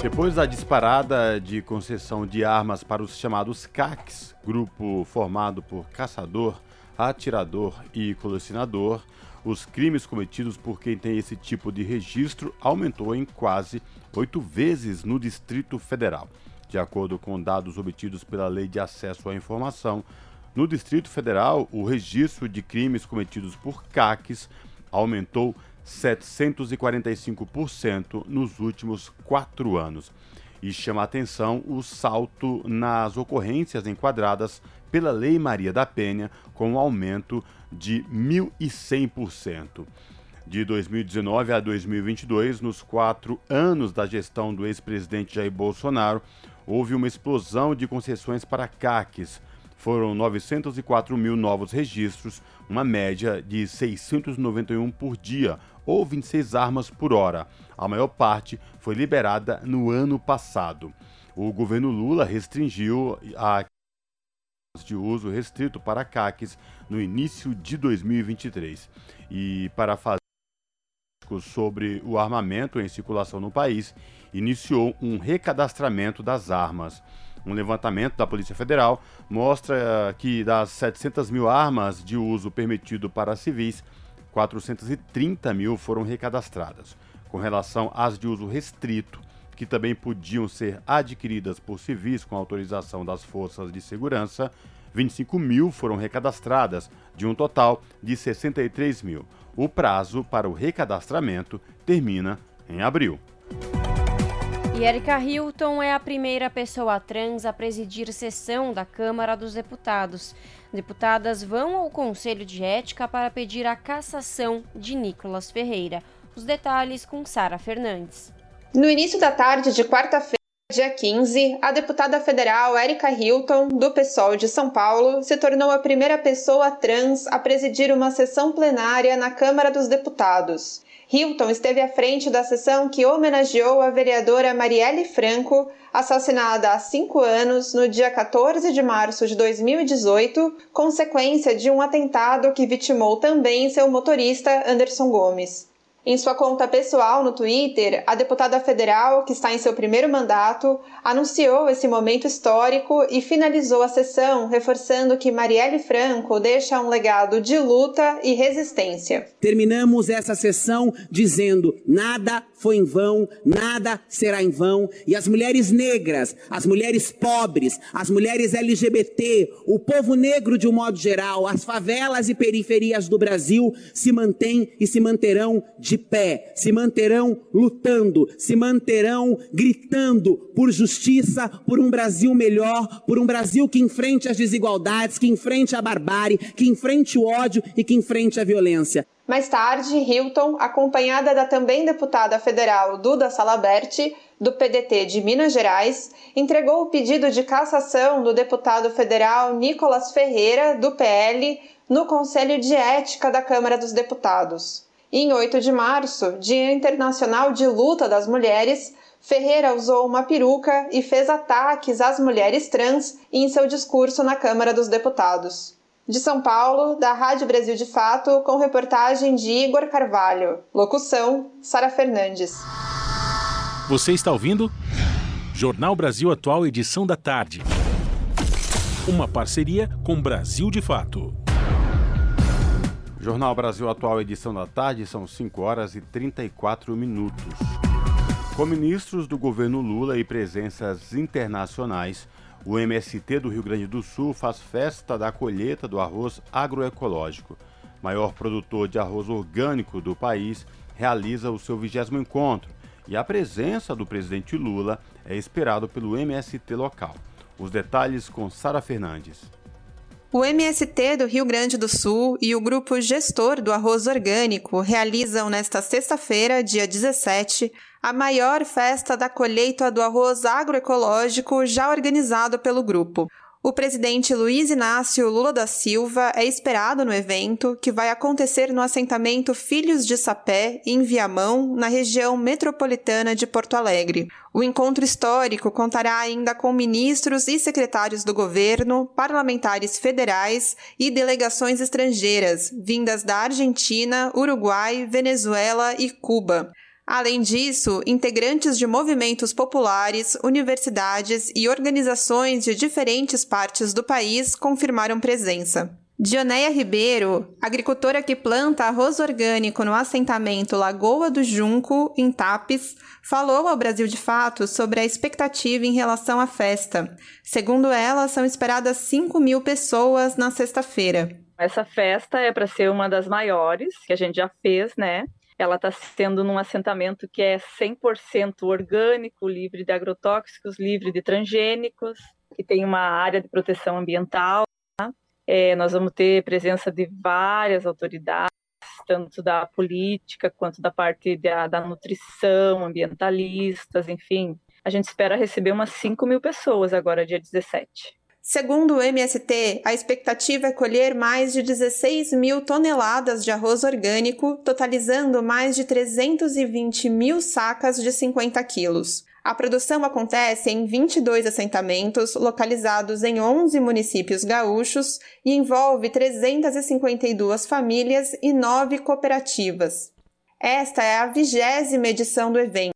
Depois da disparada de concessão de armas para os chamados CACs, grupo formado por caçador, atirador e colecionador, os crimes cometidos por quem tem esse tipo de registro aumentou em quase oito vezes no Distrito Federal. De acordo com dados obtidos pela Lei de Acesso à Informação, no Distrito Federal, o registro de crimes cometidos por CACs aumentou 745% nos últimos quatro anos. E chama a atenção o salto nas ocorrências enquadradas pela Lei Maria da Penha, com um aumento de 1.100%. De 2019 a 2022, nos quatro anos da gestão do ex-presidente Jair Bolsonaro, houve uma explosão de concessões para CACs. Foram 904 mil novos registros, uma média de 691 por dia, ou 26 armas por hora. A maior parte foi liberada no ano passado. O governo Lula restringiu a de uso restrito para CACs no início de 2023. E para fazer sobre o armamento em circulação no país, iniciou um recadastramento das armas. Um levantamento da Polícia Federal mostra que das 700 mil armas de uso permitido para civis, 430 mil foram recadastradas. Com relação às de uso restrito, que também podiam ser adquiridas por civis com autorização das forças de segurança, 25 mil foram recadastradas, de um total de 63 mil. O prazo para o recadastramento termina em abril. E Erika Hilton é a primeira pessoa trans a presidir sessão da Câmara dos Deputados. Deputadas vão ao Conselho de Ética para pedir a cassação de Nicolas Ferreira. Os detalhes com Sara Fernandes. No início da tarde de quarta-feira, dia 15, a deputada federal Erika Hilton, do PSOL de São Paulo, se tornou a primeira pessoa trans a presidir uma sessão plenária na Câmara dos Deputados. Hilton esteve à frente da sessão que homenageou a vereadora Marielle Franco, assassinada há cinco anos, no dia 14 de março de 2018, consequência de um atentado que vitimou também seu motorista Anderson Gomes. Em sua conta pessoal no Twitter, a deputada federal, que está em seu primeiro mandato, anunciou esse momento histórico e finalizou a sessão reforçando que Marielle Franco deixa um legado de luta e resistência. Terminamos essa sessão dizendo: nada foi em vão, nada será em vão, e as mulheres negras, as mulheres pobres, as mulheres LGBT, o povo negro de um modo geral, as favelas e periferias do Brasil se mantêm e se manterão de pé, se manterão lutando, se manterão gritando por justiça, por um Brasil melhor, por um Brasil que enfrente as desigualdades, que enfrente a barbárie, que enfrente o ódio e que enfrente a violência. Mais tarde, Hilton, acompanhada da também deputada federal Duda Salaberti, do PDT de Minas Gerais, entregou o pedido de cassação do deputado federal Nicolas Ferreira, do PL, no Conselho de Ética da Câmara dos Deputados. Em 8 de março, Dia Internacional de Luta das Mulheres, Ferreira usou uma peruca e fez ataques às mulheres trans em seu discurso na Câmara dos Deputados. De São Paulo, da Rádio Brasil de Fato, com reportagem de Igor Carvalho. Locução: Sara Fernandes. Você está ouvindo? Jornal Brasil Atual, edição da tarde. Uma parceria com Brasil de Fato. Jornal Brasil Atual, edição da tarde, são 5 horas e 34 minutos. Com ministros do governo Lula e presenças internacionais, O MST do Rio Grande do Sul faz festa da colheita do arroz agroecológico. Maior produtor de arroz orgânico do país, realiza o seu vigésimo encontro e a presença do presidente Lula é esperado pelo MST local. Os detalhes com Sara Fernandes. O MST do Rio Grande do Sul e o grupo gestor do arroz orgânico realizam nesta sexta-feira, dia 17, a maior festa da colheita do arroz agroecológico já organizado pelo grupo. O presidente Luiz Inácio Lula da Silva é esperado no evento, que vai acontecer no assentamento Filhos de Sapé, em Viamão, na região metropolitana de Porto Alegre. O encontro histórico contará ainda com ministros e secretários do governo, parlamentares federais e delegações estrangeiras, vindas da Argentina, Uruguai, Venezuela e Cuba. Além disso, integrantes de movimentos populares, universidades e organizações de diferentes partes do país confirmaram presença. Dioneia Ribeiro, agricultora que planta arroz orgânico no assentamento Lagoa do Junco, em Tapes, falou ao Brasil de Fato sobre a expectativa em relação à festa. Segundo ela, são esperadas 5 mil pessoas na sexta-feira. Essa festa é para ser uma das maiores que a gente já fez, né? Ela está sendo num assentamento que é 100% orgânico, livre de agrotóxicos, livre de transgênicos, que tem uma área de proteção ambiental. Tá? É, nós vamos ter presença de várias autoridades, tanto da política quanto da parte da, da nutrição, ambientalistas, enfim. A gente espera receber umas 5 mil pessoas agora, dia 17. Segundo o MST, a expectativa é colher mais de 16 mil toneladas de arroz orgânico, totalizando mais de 320 mil sacas de 50 quilos. A produção acontece em 22 assentamentos, localizados em 11 municípios gaúchos e envolve 352 famílias e 9 cooperativas. Esta é a vigésima edição do evento.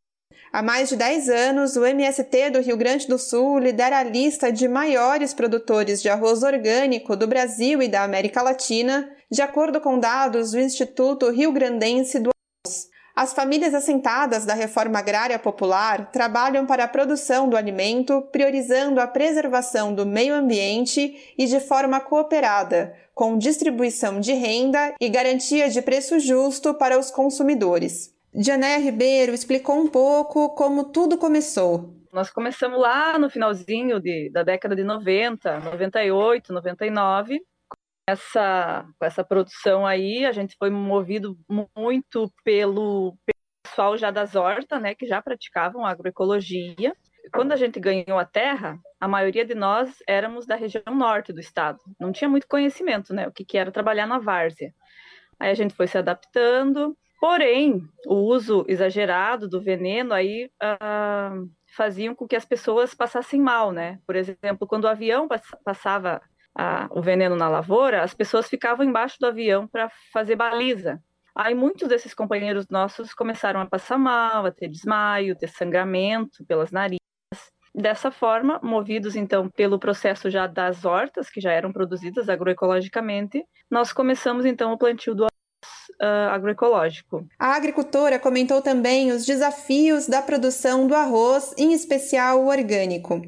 Há mais de 10 anos, o MST do Rio Grande do Sul lidera a lista de maiores produtores de arroz orgânico do Brasil e da América Latina, de acordo com dados do Instituto Rio Grandense do Arroz. As famílias assentadas da reforma agrária popular trabalham para a produção do alimento, priorizando a preservação do meio ambiente e de forma cooperada, com distribuição de renda e garantia de preço justo para os consumidores. Jané Ribeiro explicou um pouco como tudo começou. Nós começamos lá no finalzinho de, da década de 90, 98, 99. Com essa, com essa produção aí, a gente foi movido muito pelo pessoal já das hortas, né, que já praticavam agroecologia. Quando a gente ganhou a terra, a maioria de nós éramos da região norte do estado. Não tinha muito conhecimento, né, o que, que era trabalhar na várzea. Aí a gente foi se adaptando, Porém, o uso exagerado do veneno aí uh, faziam com que as pessoas passassem mal, né? Por exemplo, quando o avião passava uh, o veneno na lavoura, as pessoas ficavam embaixo do avião para fazer baliza. Aí muitos desses companheiros nossos começaram a passar mal, a ter desmaio, ter sangramento pelas narinas. Dessa forma, movidos então pelo processo já das hortas, que já eram produzidas agroecologicamente, nós começamos então o plantio do uh, agroecológico. A agricultora comentou também os desafios da produção do arroz, em especial o orgânico.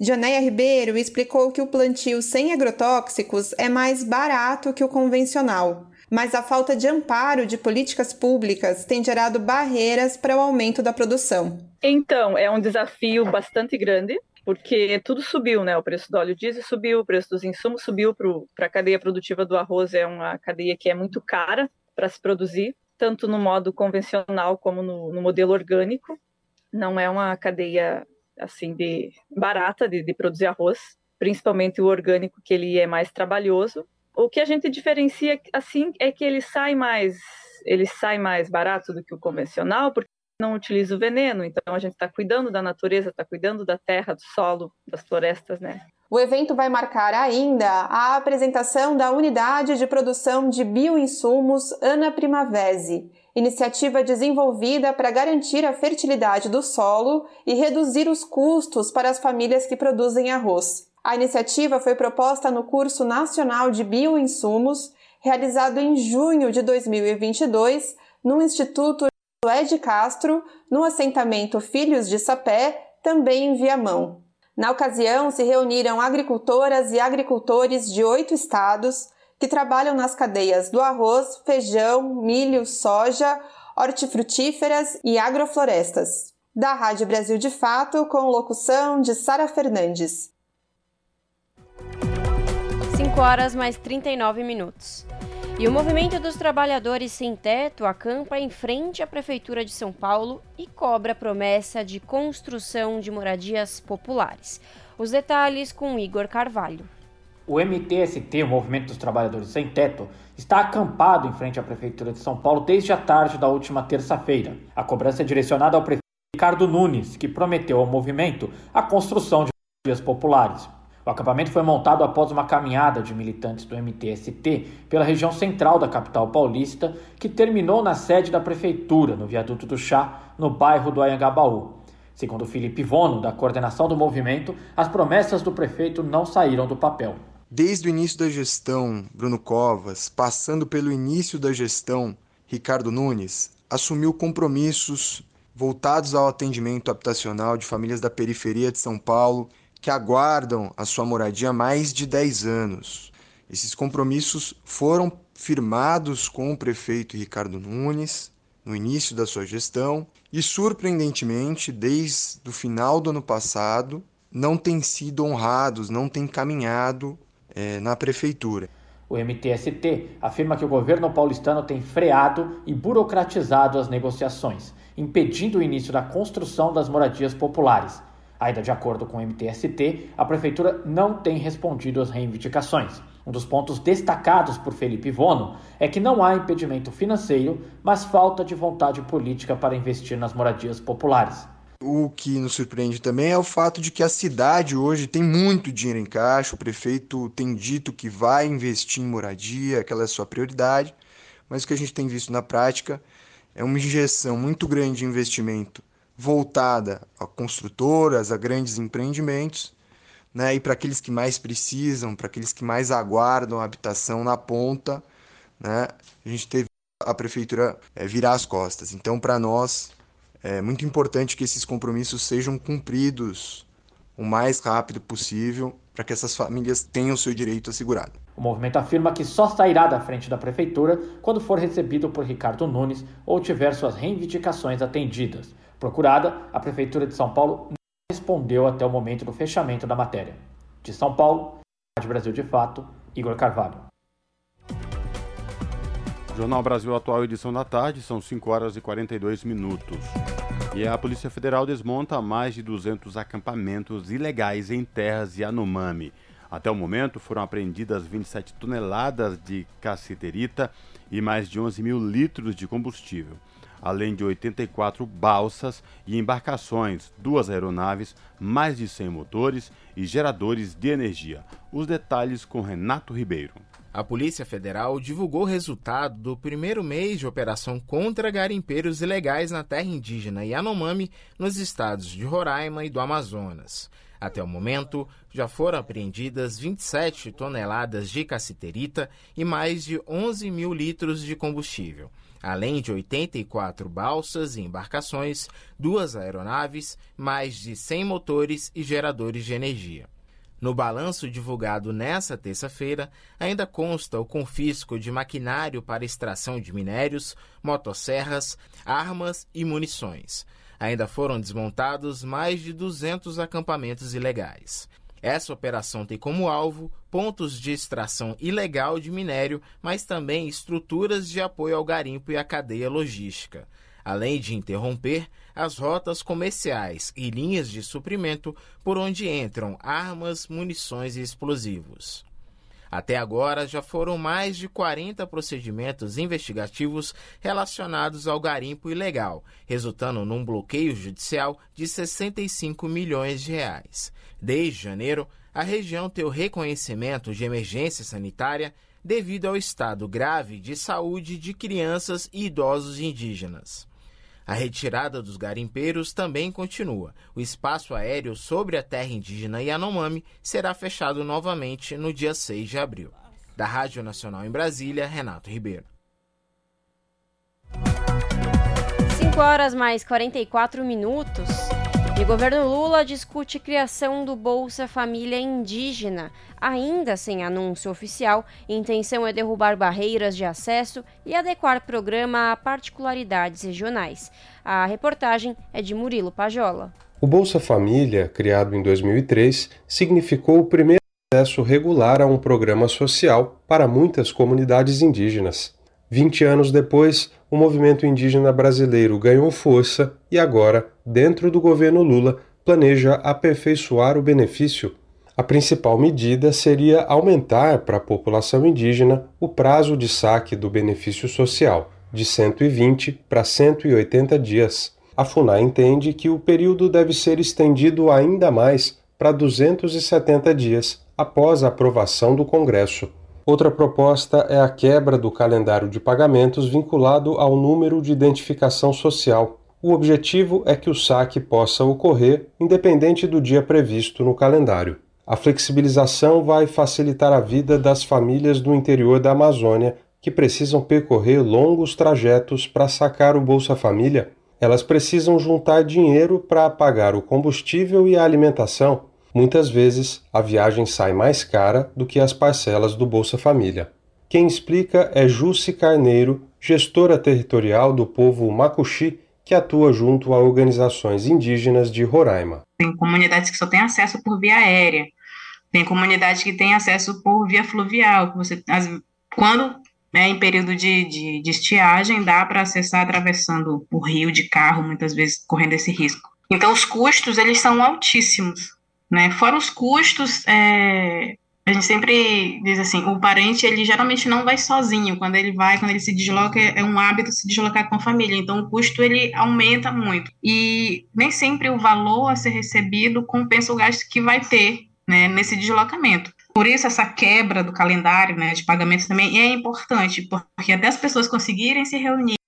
Janeia Ribeiro explicou que o plantio sem agrotóxicos é mais barato que o convencional, mas a falta de amparo de políticas públicas tem gerado barreiras para o aumento da produção. Então, é um desafio bastante grande, porque tudo subiu, né? O preço do óleo diesel subiu, o preço dos insumos subiu para a cadeia produtiva do arroz, é uma cadeia que é muito cara para se produzir, tanto no modo convencional como no, no, modelo orgânico. Não é uma cadeia assim de barata de, de produzir arroz, principalmente o orgânico que ele é mais trabalhoso. O que a gente diferencia assim é que ele sai mais ele sai mais barato do que o convencional, porque não utiliza o veneno. Então a gente está cuidando da natureza, está cuidando da terra, do solo, das florestas, né? O evento vai marcar ainda a apresentação da Unidade de Produção de Bioinsumos Ana Primavesi, iniciativa desenvolvida para garantir a fertilidade do solo e reduzir os custos para as famílias que produzem arroz. A iniciativa foi proposta no curso nacional de bioinsumos, realizado em junho de 2022 no Instituto de Castro, no assentamento Filhos de Sapé, também em Viamão. Na ocasião, se reuniram agricultoras e agricultores de oito estados que trabalham nas cadeias do arroz, feijão, milho, soja, hortifrutíferas e agroflorestas. Da Rádio Brasil de Fato, com locução de Sara Fernandes. 5 horas mais 39 minutos. E o movimento dos trabalhadores sem teto acampa em frente à Prefeitura de São Paulo e cobra promessa de construção de moradias populares. Os detalhes com Igor Carvalho. O MTST, o Movimento dos Trabalhadores Sem Teto, está acampado em frente à Prefeitura de São Paulo desde a tarde da última terça-feira. A cobrança é direcionada ao prefeito Ricardo Nunes, que prometeu ao movimento a construção de moradias populares. O acampamento foi montado após uma caminhada de militantes do MTST pela região central da capital paulista, que terminou na sede da prefeitura, no Viaduto do Chá, no bairro do Ayangabaú. Segundo Felipe Vono, da coordenação do movimento, as promessas do prefeito não saíram do papel. Desde o início da gestão, Bruno Covas, passando pelo início da gestão, Ricardo Nunes, assumiu compromissos voltados ao atendimento habitacional de famílias da periferia de São Paulo que aguardam a sua moradia há mais de 10 anos. Esses compromissos foram firmados com o prefeito Ricardo Nunes no início da sua gestão e, surpreendentemente, desde o final do ano passado, não têm sido honrados, não têm caminhado é, na prefeitura. O MTST afirma que o governo paulistano tem freado e burocratizado as negociações, impedindo o início da construção das moradias populares Ainda de acordo com o MTST, a Prefeitura não tem respondido às reivindicações. Um dos pontos destacados por Felipe Vono é que não há impedimento financeiro, mas falta de vontade política para investir nas moradias populares. O que nos surpreende também é o fato de que a cidade hoje tem muito dinheiro em caixa, o prefeito tem dito que vai investir em moradia, aquela é a sua prioridade, mas o que a gente tem visto na prática é uma injeção muito grande de investimento voltada a construtoras, a grandes empreendimentos, né? e para aqueles que mais precisam, para aqueles que mais aguardam a habitação na ponta, né? a gente teve a prefeitura é, virar as costas. Então, para nós, é muito importante que esses compromissos sejam cumpridos o mais rápido possível para que essas famílias tenham seu direito assegurado. O movimento afirma que só sairá da frente da prefeitura quando for recebido por Ricardo Nunes ou tiver suas reivindicações atendidas. Procurada, a Prefeitura de São Paulo não respondeu até o momento do fechamento da matéria. De São Paulo, Rádio Brasil de Fato, Igor Carvalho. Jornal Brasil Atual, edição da tarde, são 5 horas e 42 minutos. E a Polícia Federal desmonta mais de 200 acampamentos ilegais em terras Yanomami. Até o momento foram apreendidas 27 toneladas de cassiterita e mais de 11 mil litros de combustível além de 84 balsas e embarcações, duas aeronaves, mais de 100 motores e geradores de energia. Os detalhes com Renato Ribeiro. A Polícia Federal divulgou o resultado do primeiro mês de operação contra garimpeiros ilegais na terra indígena Yanomami, nos estados de Roraima e do Amazonas. Até o momento, já foram apreendidas 27 toneladas de cassiterita e mais de 11 mil litros de combustível além de 84 balsas e embarcações, duas aeronaves, mais de 100 motores e geradores de energia. No balanço divulgado nesta terça-feira, ainda consta o confisco de maquinário para extração de minérios, motosserras, armas e munições. Ainda foram desmontados mais de 200 acampamentos ilegais. Essa operação tem como alvo pontos de extração ilegal de minério, mas também estruturas de apoio ao garimpo e à cadeia logística, além de interromper as rotas comerciais e linhas de suprimento por onde entram armas, munições e explosivos. Até agora, já foram mais de 40 procedimentos investigativos relacionados ao garimpo ilegal, resultando num bloqueio judicial de 65 milhões de reais. Desde janeiro, a região tem o reconhecimento de emergência sanitária devido ao estado grave de saúde de crianças e idosos indígenas. A retirada dos garimpeiros também continua. O espaço aéreo sobre a terra indígena Yanomami será fechado novamente no dia 6 de abril. Da Rádio Nacional em Brasília, Renato Ribeiro. 5 horas mais 44 minutos. E governo Lula discute criação do Bolsa Família Indígena. Ainda sem anúncio oficial, intenção é derrubar barreiras de acesso e adequar programa a particularidades regionais. A reportagem é de Murilo Pajola. O Bolsa Família, criado em 2003, significou o primeiro acesso regular a um programa social para muitas comunidades indígenas. 20 anos depois, o movimento indígena brasileiro ganhou força e agora, dentro do governo Lula, planeja aperfeiçoar o benefício. A principal medida seria aumentar para a população indígena o prazo de saque do benefício social, de 120 para 180 dias. A FUNAI entende que o período deve ser estendido ainda mais para 270 dias após a aprovação do Congresso. Outra proposta é a quebra do calendário de pagamentos vinculado ao número de identificação social. O objetivo é que o saque possa ocorrer independente do dia previsto no calendário. A flexibilização vai facilitar a vida das famílias do interior da Amazônia que precisam percorrer longos trajetos para sacar o Bolsa Família. Elas precisam juntar dinheiro para pagar o combustível e a alimentação Muitas vezes, a viagem sai mais cara do que as parcelas do Bolsa Família. Quem explica é Jussi Carneiro, gestora territorial do povo Macuxi, que atua junto a organizações indígenas de Roraima. Tem comunidades que só têm acesso por via aérea, tem comunidades que têm acesso por via fluvial. Você, quando né, em período de, de, de estiagem, dá para acessar atravessando o rio de carro, muitas vezes correndo esse risco. Então, os custos eles são altíssimos. Né? Fora os custos, é, a gente sempre diz assim, o parente ele geralmente não vai sozinho, quando ele vai, quando ele se desloca, é um hábito se deslocar com a família, então o custo ele aumenta muito. E nem sempre o valor a ser recebido compensa o gasto que vai ter né, nesse deslocamento. Por isso, essa quebra do calendário né, de pagamentos também é importante, porque até as pessoas conseguirem se reunir,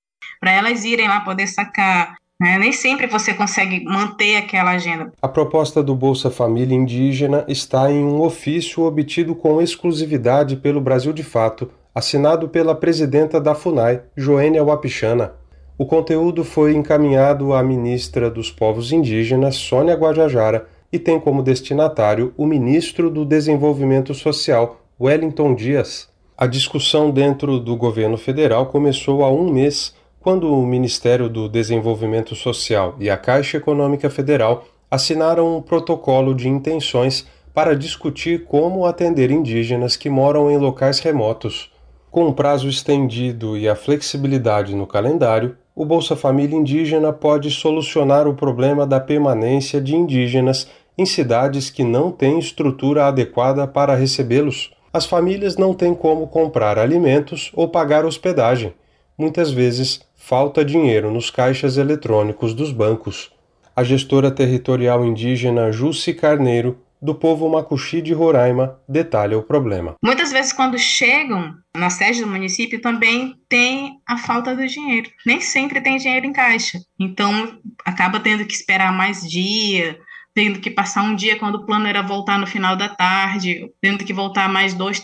para elas irem lá poder sacar né? Nem sempre você consegue manter aquela agenda. A proposta do Bolsa Família Indígena está em um ofício obtido com exclusividade pelo Brasil de Fato, assinado pela presidenta da FUNAI, Joênia Wapichana. O conteúdo foi encaminhado à ministra dos Povos Indígenas, Sônia Guajajara, e tem como destinatário o ministro do Desenvolvimento Social, Wellington Dias. A discussão dentro do governo federal começou há um mês quando o Ministério do Desenvolvimento Social e a Caixa Econômica Federal assinaram um protocolo de intenções para discutir como atender indígenas que moram em locais remotos. Com o prazo estendido e a flexibilidade no calendário, o Bolsa Família Indígena pode solucionar o problema da permanência de indígenas em cidades que não têm estrutura adequada para recebê-los. As famílias não têm como comprar alimentos ou pagar hospedagem. Muitas vezes falta dinheiro nos caixas eletrônicos dos bancos. A gestora territorial indígena Jussi Carneiro, do povo Macuxi de Roraima, detalha o problema. Muitas vezes, quando chegam na sede do município, também tem a falta do dinheiro. Nem sempre tem dinheiro em caixa. Então, acaba tendo que esperar mais dia, tendo que passar um dia quando o plano era voltar no final da tarde, tendo que voltar mais dois,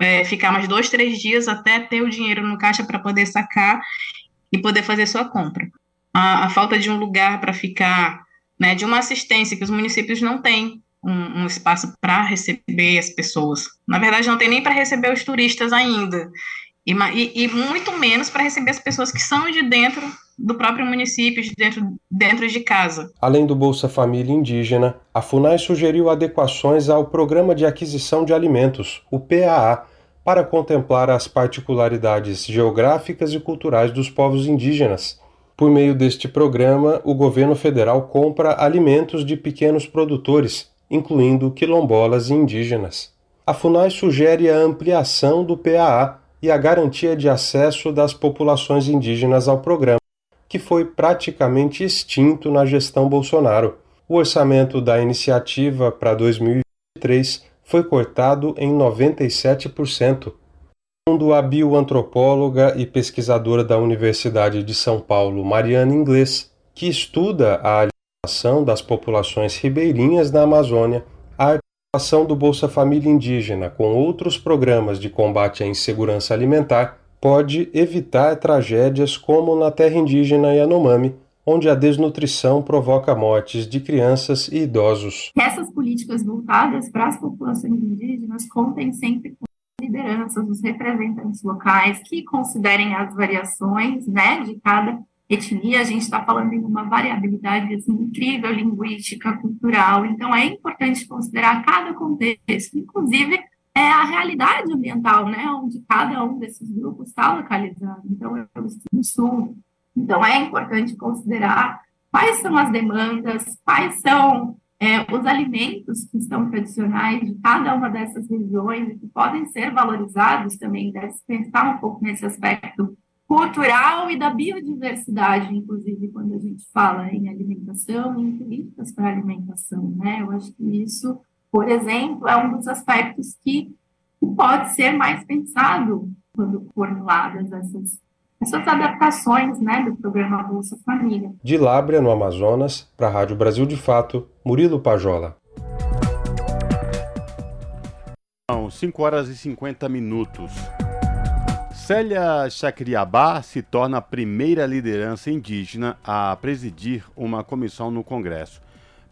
é, ficar mais dois, três dias até ter o dinheiro no caixa para poder sacar e poder fazer sua compra. A, a falta de um lugar para ficar, né, de uma assistência que os municípios não têm um, um espaço para receber as pessoas. Na verdade, não tem nem para receber os turistas ainda. E, e, e muito menos para receber as pessoas que são de dentro do próprio município, de dentro, dentro de casa. Além do Bolsa Família Indígena, a FUNAI sugeriu adequações ao Programa de Aquisição de Alimentos, o PAA, para contemplar as particularidades geográficas e culturais dos povos indígenas. Por meio deste programa, o governo federal compra alimentos de pequenos produtores, incluindo quilombolas e indígenas. A FUNAI sugere a ampliação do PAA e a garantia de acesso das populações indígenas ao programa, que foi praticamente extinto na gestão Bolsonaro. O orçamento da iniciativa para 2023 foi cortado em 97%. Segundo a bioantropóloga e pesquisadora da Universidade de São Paulo, Mariana Inglês, que estuda a alimentação das populações ribeirinhas na Amazônia, a articulação do Bolsa Família Indígena com outros programas de combate à insegurança alimentar pode evitar tragédias como na terra indígena Yanomami, onde a desnutrição provoca mortes de crianças e idosos. Essas políticas voltadas para as populações indígenas contem sempre com lideranças, os representantes locais que considerem as variações né, de cada etnia. A gente está falando em uma variabilidade assim, incrível, linguística, cultural. Então, é importante considerar cada contexto, inclusive é a realidade ambiental, né, onde cada um desses grupos está localizado. Então, eu estou no sul, então é importante considerar quais são as demandas, quais são é, os alimentos que estão tradicionais de cada uma dessas regiões e que podem ser valorizados também, deve pensar um pouco nesse aspecto cultural e da biodiversidade, inclusive, quando a gente fala em alimentação e em políticas para alimentação, né? Eu acho que isso por exemplo, é um dos aspectos que pode ser mais pensado quando formuladas essas, essas adaptações né, do programa Bolsa Família. De Lábrea, no Amazonas, para a Rádio Brasil de Fato, Murilo Pajola. São 5 horas e 50 minutos. Célia Chacriabá se torna a primeira liderança indígena a presidir uma comissão no Congresso.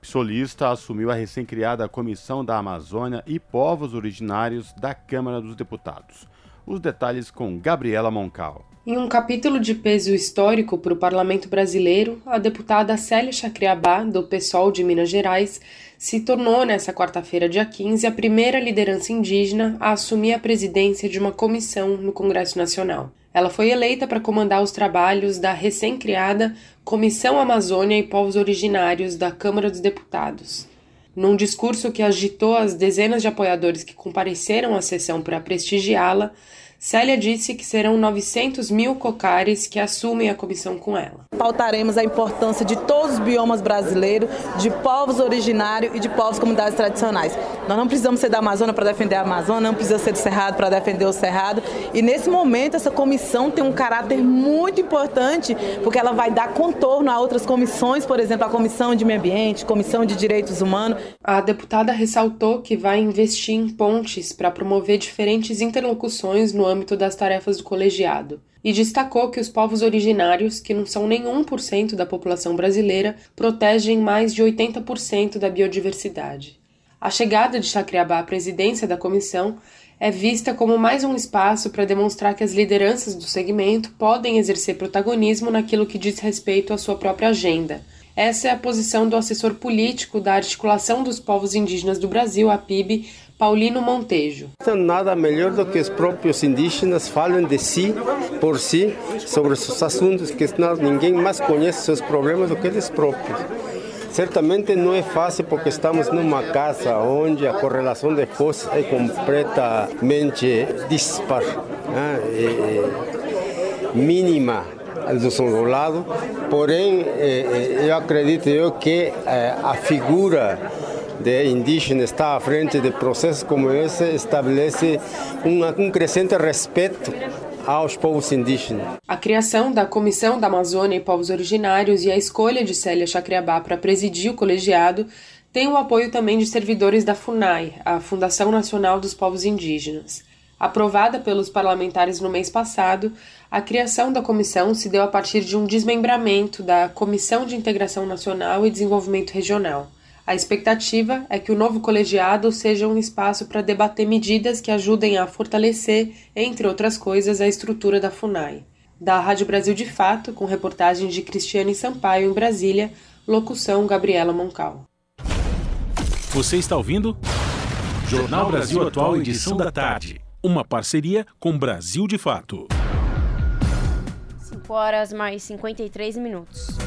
Psolista assumiu a recém-criada Comissão da Amazônia e Povos Originários da Câmara dos Deputados. Os detalhes com Gabriela Moncal. Em um capítulo de peso histórico para o parlamento brasileiro, a deputada Célia Chacriabá, do PSOL de Minas Gerais, se tornou nesta quarta-feira, dia 15, a primeira liderança indígena a assumir a presidência de uma comissão no Congresso Nacional. Ela foi eleita para comandar os trabalhos da recém-criada Comissão Amazônia e Povos Originários da Câmara dos Deputados. Num discurso que agitou as dezenas de apoiadores que compareceram à sessão para prestigiá-la, Célia disse que serão 900 mil cocares que assumem a comissão com ela. Pautaremos a importância de todos os biomas brasileiros, de povos originários e de povos comunidades tradicionais. Nós não precisamos ser da Amazônia para defender a Amazônia, não precisa ser do Cerrado para defender o Cerrado. E nesse momento, essa comissão tem um caráter muito importante, porque ela vai dar contorno a outras comissões, por exemplo, a Comissão de Meio Ambiente, Comissão de Direitos Humanos. A deputada ressaltou que vai investir em pontes para promover diferentes interlocuções no âmbito das tarefas do colegiado, e destacou que os povos originários, que não são nem 1% da população brasileira, protegem mais de 80% da biodiversidade. A chegada de Chacriabá à presidência da comissão é vista como mais um espaço para demonstrar que as lideranças do segmento podem exercer protagonismo naquilo que diz respeito à sua própria agenda. Essa é a posição do assessor político da Articulação dos Povos Indígenas do Brasil, a PIB, Paulino Montejo. Nada melhor do que os próprios indígenas falem de si, por si, sobre seus assuntos, que ninguém mais conhece seus problemas do que eles próprios. Certamente não é fácil porque estamos numa casa onde a correlação de forças é completamente dispar, né? é, mínima do seu lado. Porém, é, eu acredito eu que é, a figura de indígena está à frente de processos como esse estabelece um, um crescente respeito aos povos indígenas. A criação da Comissão da Amazônia e Povos Originários e a escolha de Célia Chacriabá para presidir o colegiado tem o apoio também de servidores da FUNAI, a Fundação Nacional dos Povos Indígenas. Aprovada pelos parlamentares no mês passado, a criação da comissão se deu a partir de um desmembramento da Comissão de Integração Nacional e Desenvolvimento Regional. A expectativa é que o novo colegiado seja um espaço para debater medidas que ajudem a fortalecer, entre outras coisas, a estrutura da FUNAI. Da Rádio Brasil de Fato, com reportagem de Cristiane Sampaio em Brasília, locução Gabriela Moncal. Você está ouvindo? Jornal Brasil Atual, edição da tarde. Uma parceria com Brasil de Fato. 5 horas mais 53 minutos.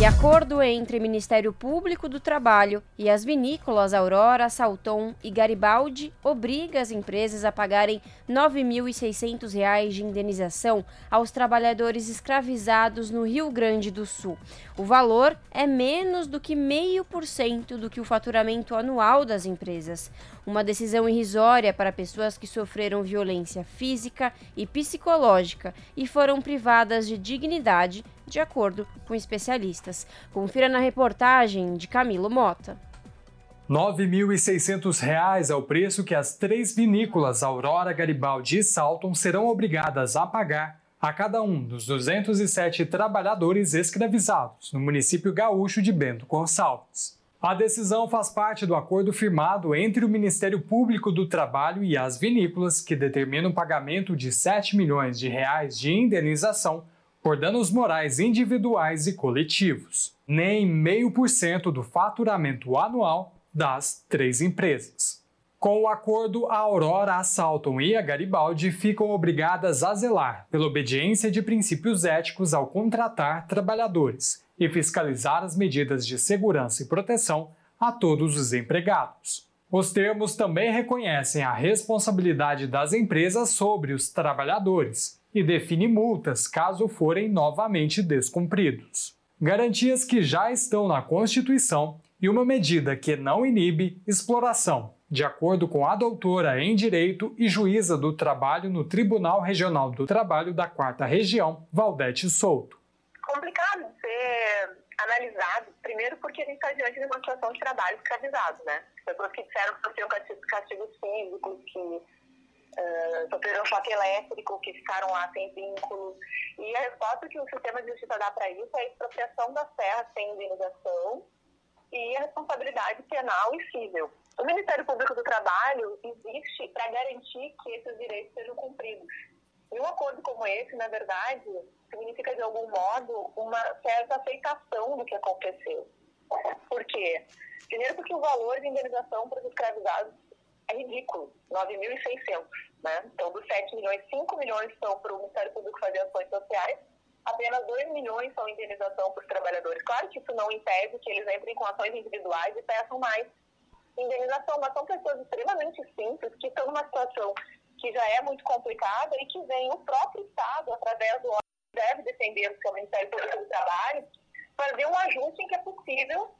E acordo entre Ministério Público do Trabalho e as vinícolas Aurora, Salton e Garibaldi obriga as empresas a pagarem R$ 9.600 de indenização aos trabalhadores escravizados no Rio Grande do Sul. O valor é menos do que meio por cento do que o faturamento anual das empresas. Uma decisão irrisória para pessoas que sofreram violência física e psicológica e foram privadas de dignidade, de acordo com especialistas. Confira na reportagem de Camilo Mota. R$ 9.600 é o preço que as três vinícolas Aurora, Garibaldi e Salton serão obrigadas a pagar a cada um dos 207 trabalhadores escravizados no município gaúcho de Bento Gonçalves. A decisão faz parte do acordo firmado entre o Ministério Público do Trabalho e as vinícolas, que determina o pagamento de 7 milhões de reais de indenização por danos morais individuais e coletivos, nem meio por cento do faturamento anual das três empresas. Com o acordo, a Aurora, a Salton e a Garibaldi ficam obrigadas a zelar pela obediência de princípios éticos ao contratar trabalhadores e fiscalizar as medidas de segurança e proteção a todos os empregados. Os termos também reconhecem a responsabilidade das empresas sobre os trabalhadores e define multas caso forem novamente descumpridos. Garantias que já estão na Constituição e uma medida que não inibe exploração de acordo com a doutora em Direito e juíza do trabalho no Tribunal Regional do Trabalho da Quarta Região, Valdete Souto. Complicado ser analisado, primeiro porque a gente está diante de uma situação de trabalho escravizado, né? Pessoas que disseram que sofriam castigos físicos, que uh, sofreram choque elétrico, que ficaram lá sem vínculo. E a resposta que o sistema de justiça dá para isso é a expropriação das terras sem indenização e a responsabilidade penal e civil. O Ministério Público do Trabalho existe para garantir que esses direitos sejam cumpridos. E um acordo como esse, na verdade, significa de algum modo uma certa aceitação do que aconteceu. Por quê? Primeiro porque o valor de indenização para os escravizados é ridículo, 9.600, né? Então, dos 7 milhões, 5 milhões são para o Ministério Público fazer ações sociais, apenas 2 milhões são indenização para os trabalhadores. Claro que isso não impede que eles entrem com ações individuais e peçam mais indenização, mas são pessoas extremamente simples que estão numa situação que já é muito complicada e que vem o próprio Estado, através do deve defender o seu Ministério Público do Trabalho, fazer um ajuste em que é possível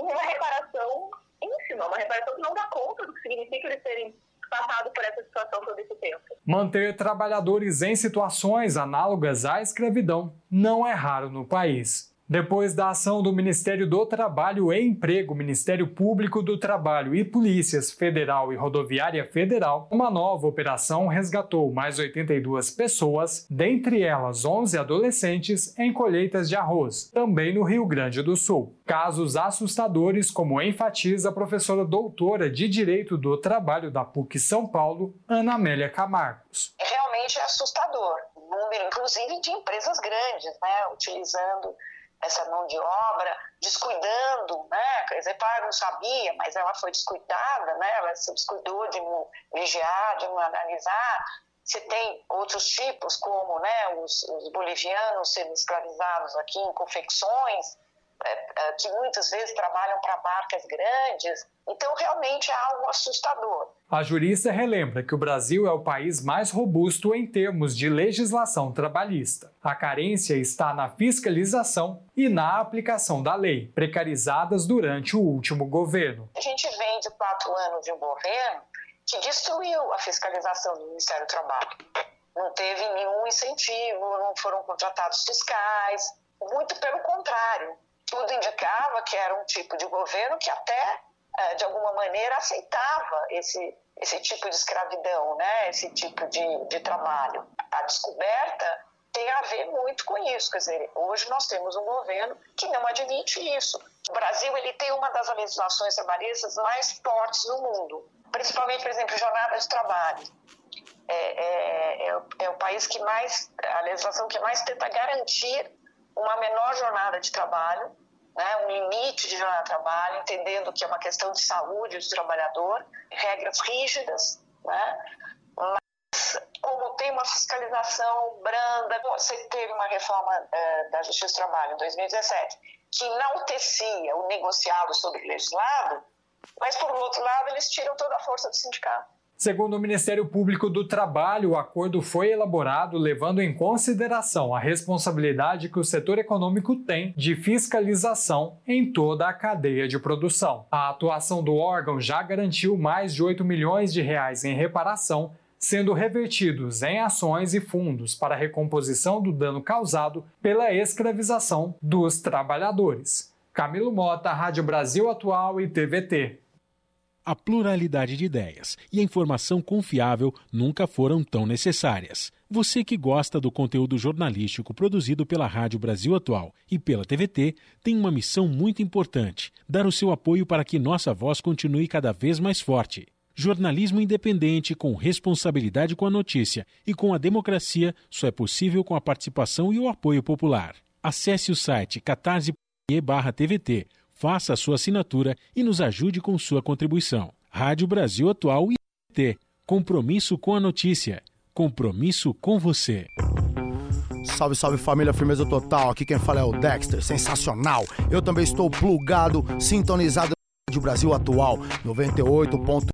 uma reparação ínfima, uma reparação que não dá conta do que significa eles terem passado por essa situação todo esse tempo. Manter trabalhadores em situações análogas à escravidão não é raro no país. Depois da ação do Ministério do Trabalho e Emprego, Ministério Público do Trabalho e Polícias Federal e Rodoviária Federal, uma nova operação resgatou mais 82 pessoas, dentre elas 11 adolescentes, em colheitas de arroz, também no Rio Grande do Sul. Casos assustadores, como enfatiza a professora doutora de Direito do Trabalho da PUC São Paulo, Ana Amélia Camargos. Realmente é assustador, número inclusive de empresas grandes, né, utilizando essa mão de obra, descuidando, né? Quer dizer, claro, não sabia, mas ela foi descuidada, né? Ela se descuidou de não vigiar, de não analisar. Você tem outros tipos, como né, os, os bolivianos sendo escravizados aqui em confecções, é, é, que muitas vezes trabalham para marcas grandes. Então, realmente é algo assustador. A jurista relembra que o Brasil é o país mais robusto em termos de legislação trabalhista. A carência está na fiscalização e na aplicação da lei, precarizadas durante o último governo. A gente vem de quatro anos de um governo que destruiu a fiscalização do Ministério do Trabalho. Não teve nenhum incentivo, não foram contratados fiscais, muito pelo contrário tudo indicava que era um tipo de governo que até, eh, de alguma maneira, aceitava esse, esse tipo de escravidão, né? esse tipo de, de trabalho. A descoberta tem a ver muito com isso. Quer dizer, hoje nós temos um governo que não admite isso. O Brasil ele tem uma das legislações trabalhistas mais fortes no mundo, principalmente, por exemplo, jornada de trabalho. É, é, é, é o país que mais, a legislação que mais tenta garantir uma menor jornada de trabalho, né, um limite de jornada de trabalho, entendendo que é uma questão de saúde do trabalhador, regras rígidas, né, como tem uma fiscalização branda, você teve uma reforma é, da Justiça do Trabalho em 2017 que enaltecia o negociado sobre o legislado, mas por outro lado eles tiram toda a força do sindicato. Segundo o Ministério Público do Trabalho, o acordo foi elaborado levando em consideração a responsabilidade que o setor econômico tem de fiscalização em toda a cadeia de produção. A atuação do órgão já garantiu mais de 8 milhões de reais em reparação, sendo revertidos em ações e fundos para recomposição do dano causado pela escravização dos trabalhadores. Camilo Mota, Rádio Brasil Atual e TVT. A pluralidade de ideias e a informação confiável nunca foram tão necessárias. Você que gosta do conteúdo jornalístico produzido pela Rádio Brasil Atual e pela TVT tem uma missão muito importante: dar o seu apoio para que nossa voz continue cada vez mais forte. Jornalismo independente, com responsabilidade com a notícia e com a democracia, só é possível com a participação e o apoio popular. Acesse o site catarse.me/tvt faça a sua assinatura e nos ajude com sua contribuição. Rádio Brasil Atual e T. Compromisso com a notícia. Compromisso com você. Salve, salve família, firmeza total. Aqui quem fala é o Dexter, sensacional. Eu também estou plugado, sintonizado Rádio Brasil Atual, 98.9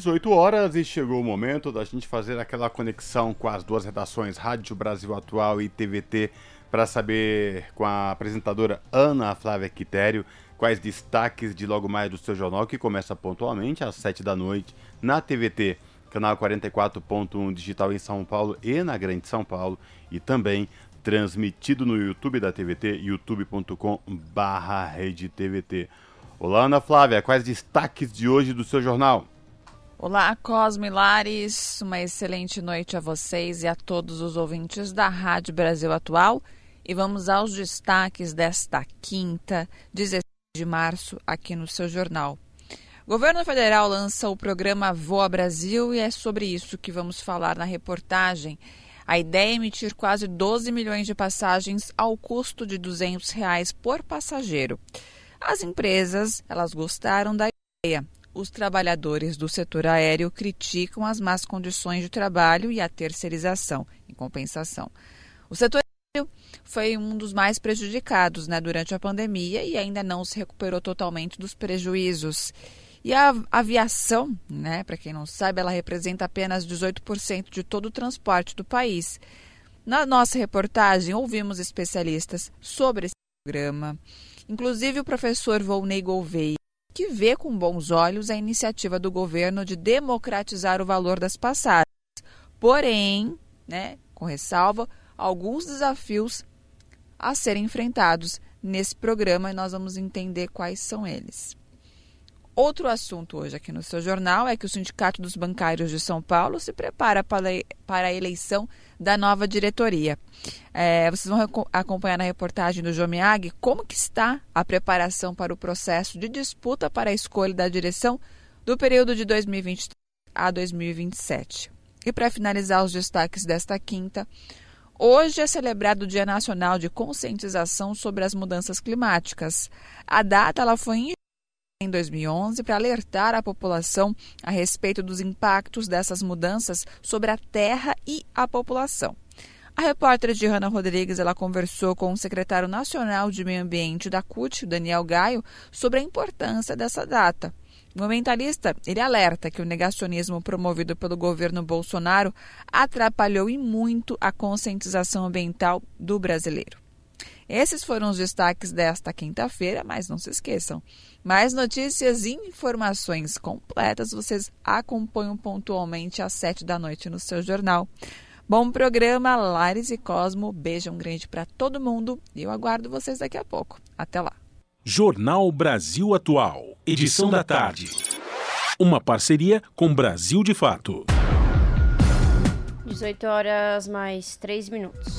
18 horas e chegou o momento da gente fazer aquela conexão com as duas redações Rádio Brasil Atual e TVT para saber com a apresentadora Ana Flávia Quitério quais destaques de logo mais do seu jornal que começa pontualmente às 7 da noite na TVT, canal 44.1 digital em São Paulo e na Grande São Paulo e também transmitido no YouTube da TVT, youtube.com/redetvt. Olá, Ana Flávia, quais destaques de hoje do seu jornal? Olá, Cosme Lares, uma excelente noite a vocês e a todos os ouvintes da Rádio Brasil Atual. E vamos aos destaques desta quinta, 16 de março, aqui no seu jornal. O governo federal lança o programa Voa Brasil e é sobre isso que vamos falar na reportagem. A ideia é emitir quase 12 milhões de passagens ao custo de 200 reais por passageiro. As empresas, elas gostaram da ideia os trabalhadores do setor aéreo criticam as más condições de trabalho e a terceirização, em compensação. O setor aéreo foi um dos mais prejudicados né, durante a pandemia e ainda não se recuperou totalmente dos prejuízos. E a aviação, né, para quem não sabe, ela representa apenas 18% de todo o transporte do país. Na nossa reportagem, ouvimos especialistas sobre esse programa, inclusive o professor Volney Gouveia, que vê com bons olhos a iniciativa do governo de democratizar o valor das passagens. Porém, né, com ressalva, alguns desafios a serem enfrentados nesse programa e nós vamos entender quais são eles. Outro assunto hoje aqui no seu jornal é que o Sindicato dos Bancários de São Paulo se prepara para a eleição da nova diretoria. É, vocês vão acompanhar na reportagem do Jomiag como que está a preparação para o processo de disputa para a escolha da direção do período de 2023 a 2027. E para finalizar os destaques desta quinta, Hoje é celebrado o Dia Nacional de Conscientização sobre as Mudanças Climáticas. A data ela foi em 2011 para alertar a população a respeito dos impactos dessas mudanças sobre a terra e a população. A repórter Diana Rodrigues ela conversou com o secretário nacional de Meio Ambiente da CUT, Daniel Gaio, sobre a importância dessa data. O momentalista ele alerta que o negacionismo promovido pelo governo Bolsonaro atrapalhou e muito a conscientização ambiental do brasileiro. Esses foram os destaques desta quinta-feira, mas não se esqueçam. Mais notícias e informações completas vocês acompanham pontualmente às sete da noite no seu jornal. Bom programa, Lares e Cosmo. Beijão grande para todo mundo e eu aguardo vocês daqui a pouco. Até lá. Jornal Brasil Atual, edição da tarde. Uma parceria com Brasil de Fato. 18 horas mais 3 minutos.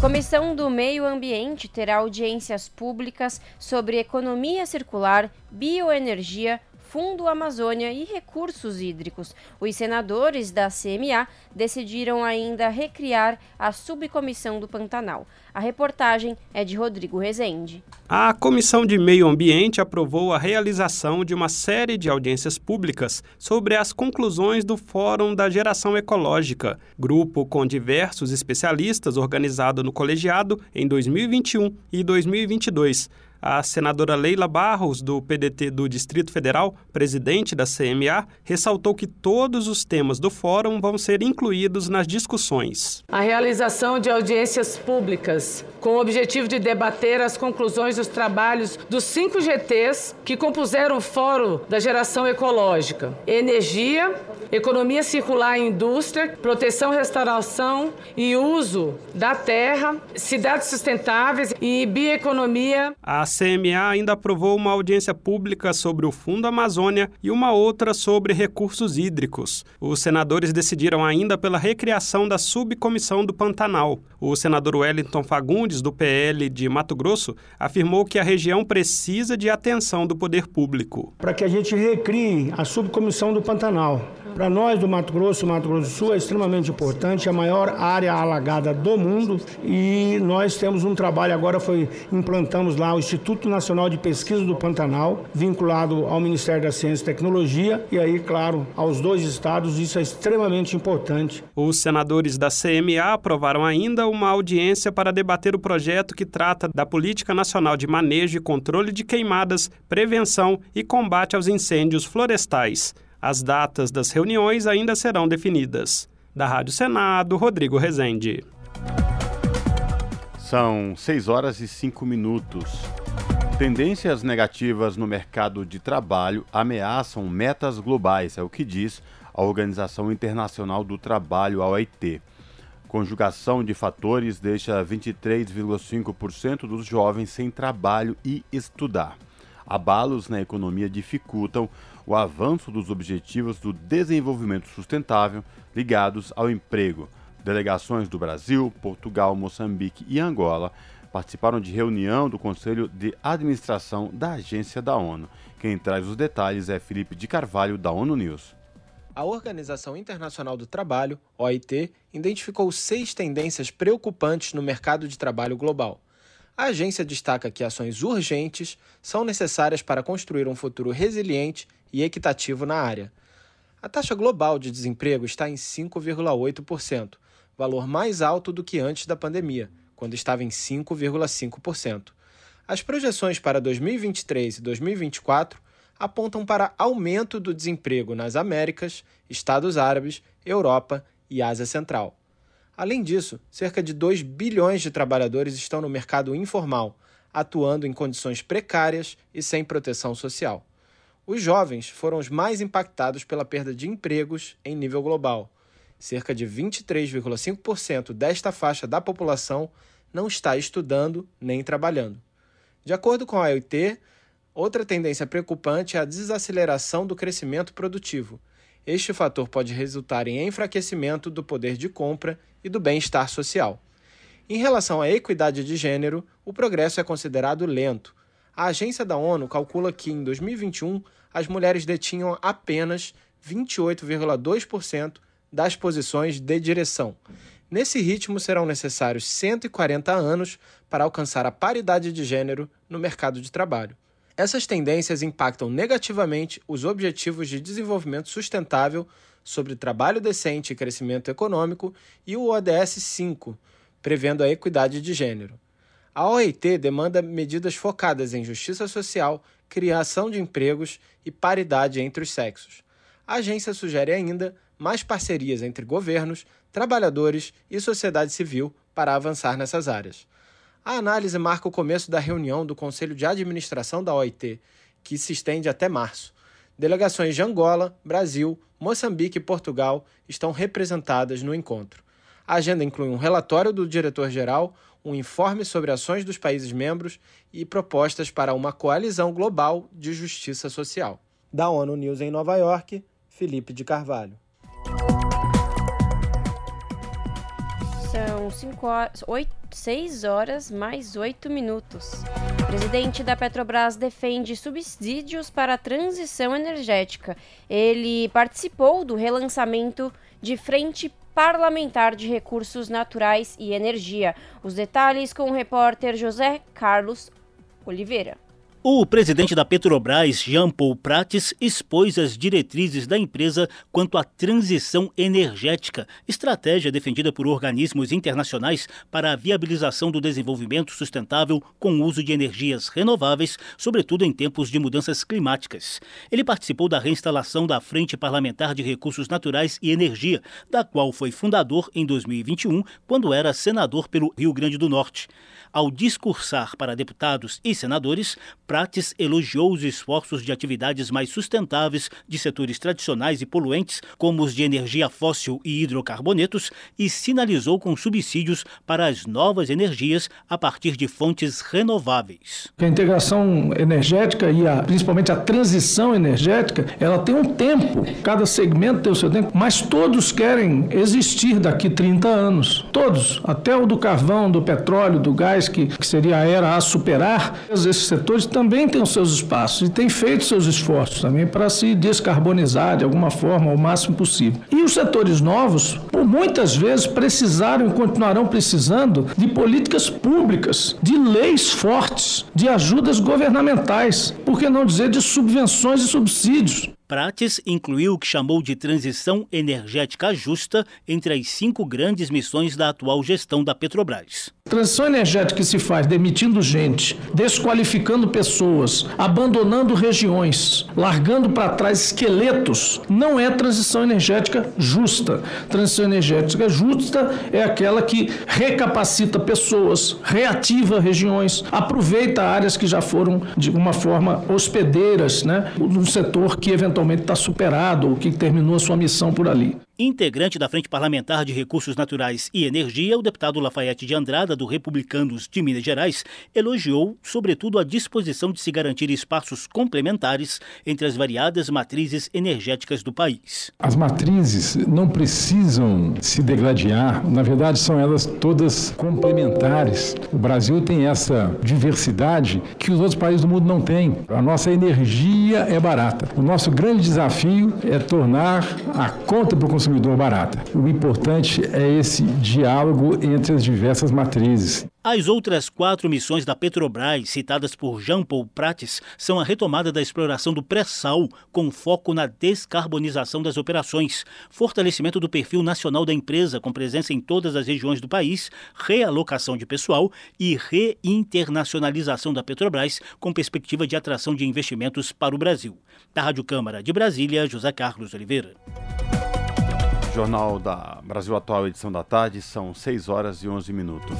Comissão do Meio Ambiente terá audiências públicas sobre economia circular, bioenergia, Fundo Amazônia e Recursos Hídricos. Os senadores da CMA decidiram ainda recriar a subcomissão do Pantanal. A reportagem é de Rodrigo Rezende. A Comissão de Meio Ambiente aprovou a realização de uma série de audiências públicas sobre as conclusões do Fórum da Geração Ecológica, grupo com diversos especialistas organizado no colegiado em 2021 e 2022. A senadora Leila Barros, do PDT do Distrito Federal, presidente da CMA, ressaltou que todos os temas do fórum vão ser incluídos nas discussões. A realização de audiências públicas com o objetivo de debater as conclusões dos trabalhos dos cinco GTs que compuseram o Fórum da Geração Ecológica: Energia, Economia Circular e Indústria, Proteção, Restauração e Uso da Terra, Cidades Sustentáveis e Bioeconomia. A CMA ainda aprovou uma audiência pública sobre o Fundo Amazônia e uma outra sobre recursos hídricos. Os senadores decidiram ainda pela recriação da subcomissão do Pantanal. O senador Wellington Fagundes, do PL de Mato Grosso, afirmou que a região precisa de atenção do poder público. Para que a gente recrie a subcomissão do Pantanal. Para nós do Mato Grosso, Mato Grosso do Sul é extremamente importante, é a maior área alagada do mundo e nós temos um trabalho agora foi implantamos lá o Instituto Nacional de Pesquisa do Pantanal, vinculado ao Ministério da Ciência e Tecnologia e aí, claro, aos dois estados, isso é extremamente importante. Os senadores da CMA aprovaram ainda uma audiência para debater o projeto que trata da Política Nacional de Manejo e Controle de Queimadas, Prevenção e Combate aos Incêndios Florestais. As datas das reuniões ainda serão definidas. Da Rádio Senado, Rodrigo Rezende. São 6 horas e 5 minutos. Tendências negativas no mercado de trabalho ameaçam metas globais, é o que diz a Organização Internacional do Trabalho, a OIT. Conjugação de fatores deixa 23,5% dos jovens sem trabalho e estudar. Abalos na economia dificultam o avanço dos objetivos do desenvolvimento sustentável ligados ao emprego. Delegações do Brasil, Portugal, Moçambique e Angola participaram de reunião do Conselho de Administração da Agência da ONU. Quem traz os detalhes é Felipe de Carvalho, da ONU News. A Organização Internacional do Trabalho, OIT, identificou seis tendências preocupantes no mercado de trabalho global. A agência destaca que ações urgentes são necessárias para construir um futuro resiliente e equitativo na área. A taxa global de desemprego está em 5,8%, valor mais alto do que antes da pandemia, quando estava em 5,5%. As projeções para 2023 e 2024 apontam para aumento do desemprego nas Américas, Estados Árabes, Europa e Ásia Central. Além disso, cerca de 2 bilhões de trabalhadores estão no mercado informal, atuando em condições precárias e sem proteção social. Os jovens foram os mais impactados pela perda de empregos em nível global. Cerca de 23,5% desta faixa da população não está estudando nem trabalhando. De acordo com a OIT, outra tendência preocupante é a desaceleração do crescimento produtivo. Este fator pode resultar em enfraquecimento do poder de compra e do bem-estar social. Em relação à equidade de gênero, o progresso é considerado lento. A agência da ONU calcula que, em 2021, as mulheres detinham apenas 28,2% das posições de direção. Nesse ritmo, serão necessários 140 anos para alcançar a paridade de gênero no mercado de trabalho. Essas tendências impactam negativamente os Objetivos de Desenvolvimento Sustentável sobre trabalho decente e crescimento econômico e o ODS 5, prevendo a equidade de gênero. A OIT demanda medidas focadas em justiça social, criação de empregos e paridade entre os sexos. A agência sugere ainda mais parcerias entre governos, trabalhadores e sociedade civil para avançar nessas áreas. A análise marca o começo da reunião do Conselho de Administração da OIT, que se estende até março. Delegações de Angola, Brasil, Moçambique e Portugal estão representadas no encontro. A agenda inclui um relatório do diretor-geral, um informe sobre ações dos países membros e propostas para uma coalizão global de justiça social. Da ONU News em Nova York, Felipe de Carvalho. São 5 horas, 8, 6 horas mais 8 minutos. presidente da Petrobras defende subsídios para a transição energética. Ele participou do relançamento de Frente Parlamentar de Recursos Naturais e Energia. Os detalhes com o repórter José Carlos Oliveira. O presidente da Petrobras, Jean Paul Prates, expôs as diretrizes da empresa quanto à transição energética, estratégia defendida por organismos internacionais para a viabilização do desenvolvimento sustentável com o uso de energias renováveis, sobretudo em tempos de mudanças climáticas. Ele participou da reinstalação da Frente Parlamentar de Recursos Naturais e Energia, da qual foi fundador em 2021, quando era senador pelo Rio Grande do Norte. Ao discursar para deputados e senadores, Prates elogiou os esforços de atividades mais sustentáveis de setores tradicionais e poluentes, como os de energia fóssil e hidrocarbonetos, e sinalizou com subsídios para as novas energias a partir de fontes renováveis. A integração energética e a, principalmente a transição energética, ela tem um tempo, cada segmento tem o seu tempo, mas todos querem existir daqui 30 anos. Todos, até o do carvão, do petróleo, do gás que, que seria a era a superar, esses setores também têm os seus espaços e têm feito seus esforços também para se descarbonizar de alguma forma ao máximo possível. E os setores novos, por muitas vezes, precisaram e continuarão precisando de políticas públicas, de leis fortes, de ajudas governamentais, por que não dizer de subvenções e subsídios. Prates incluiu o que chamou de transição energética justa entre as cinco grandes missões da atual gestão da Petrobras. Transição energética que se faz demitindo gente, desqualificando pessoas, abandonando regiões, largando para trás esqueletos, não é transição energética justa. Transição energética justa é aquela que recapacita pessoas, reativa regiões, aproveita áreas que já foram de uma forma hospedeiras, né, no setor que eventualmente eventualmente está superado ou que terminou a sua missão por ali. Integrante da Frente Parlamentar de Recursos Naturais e Energia, o deputado Lafayette de Andrada, do Republicanos de Minas Gerais, elogiou, sobretudo, a disposição de se garantir espaços complementares entre as variadas matrizes energéticas do país. As matrizes não precisam se degladiar, na verdade, são elas todas complementares. O Brasil tem essa diversidade que os outros países do mundo não têm. A nossa energia é barata. O nosso grande desafio é tornar a conta para o consumidor barata. O importante é esse diálogo entre as diversas matrizes. As outras quatro missões da Petrobras, citadas por Jean Paul Prates, são a retomada da exploração do pré-sal, com foco na descarbonização das operações, fortalecimento do perfil nacional da empresa, com presença em todas as regiões do país, realocação de pessoal e reinternacionalização da Petrobras, com perspectiva de atração de investimentos para o Brasil. Da Rádio Câmara de Brasília, José Carlos Oliveira. Jornal da Brasil Atual, edição da tarde, são 6 horas e 11 minutos.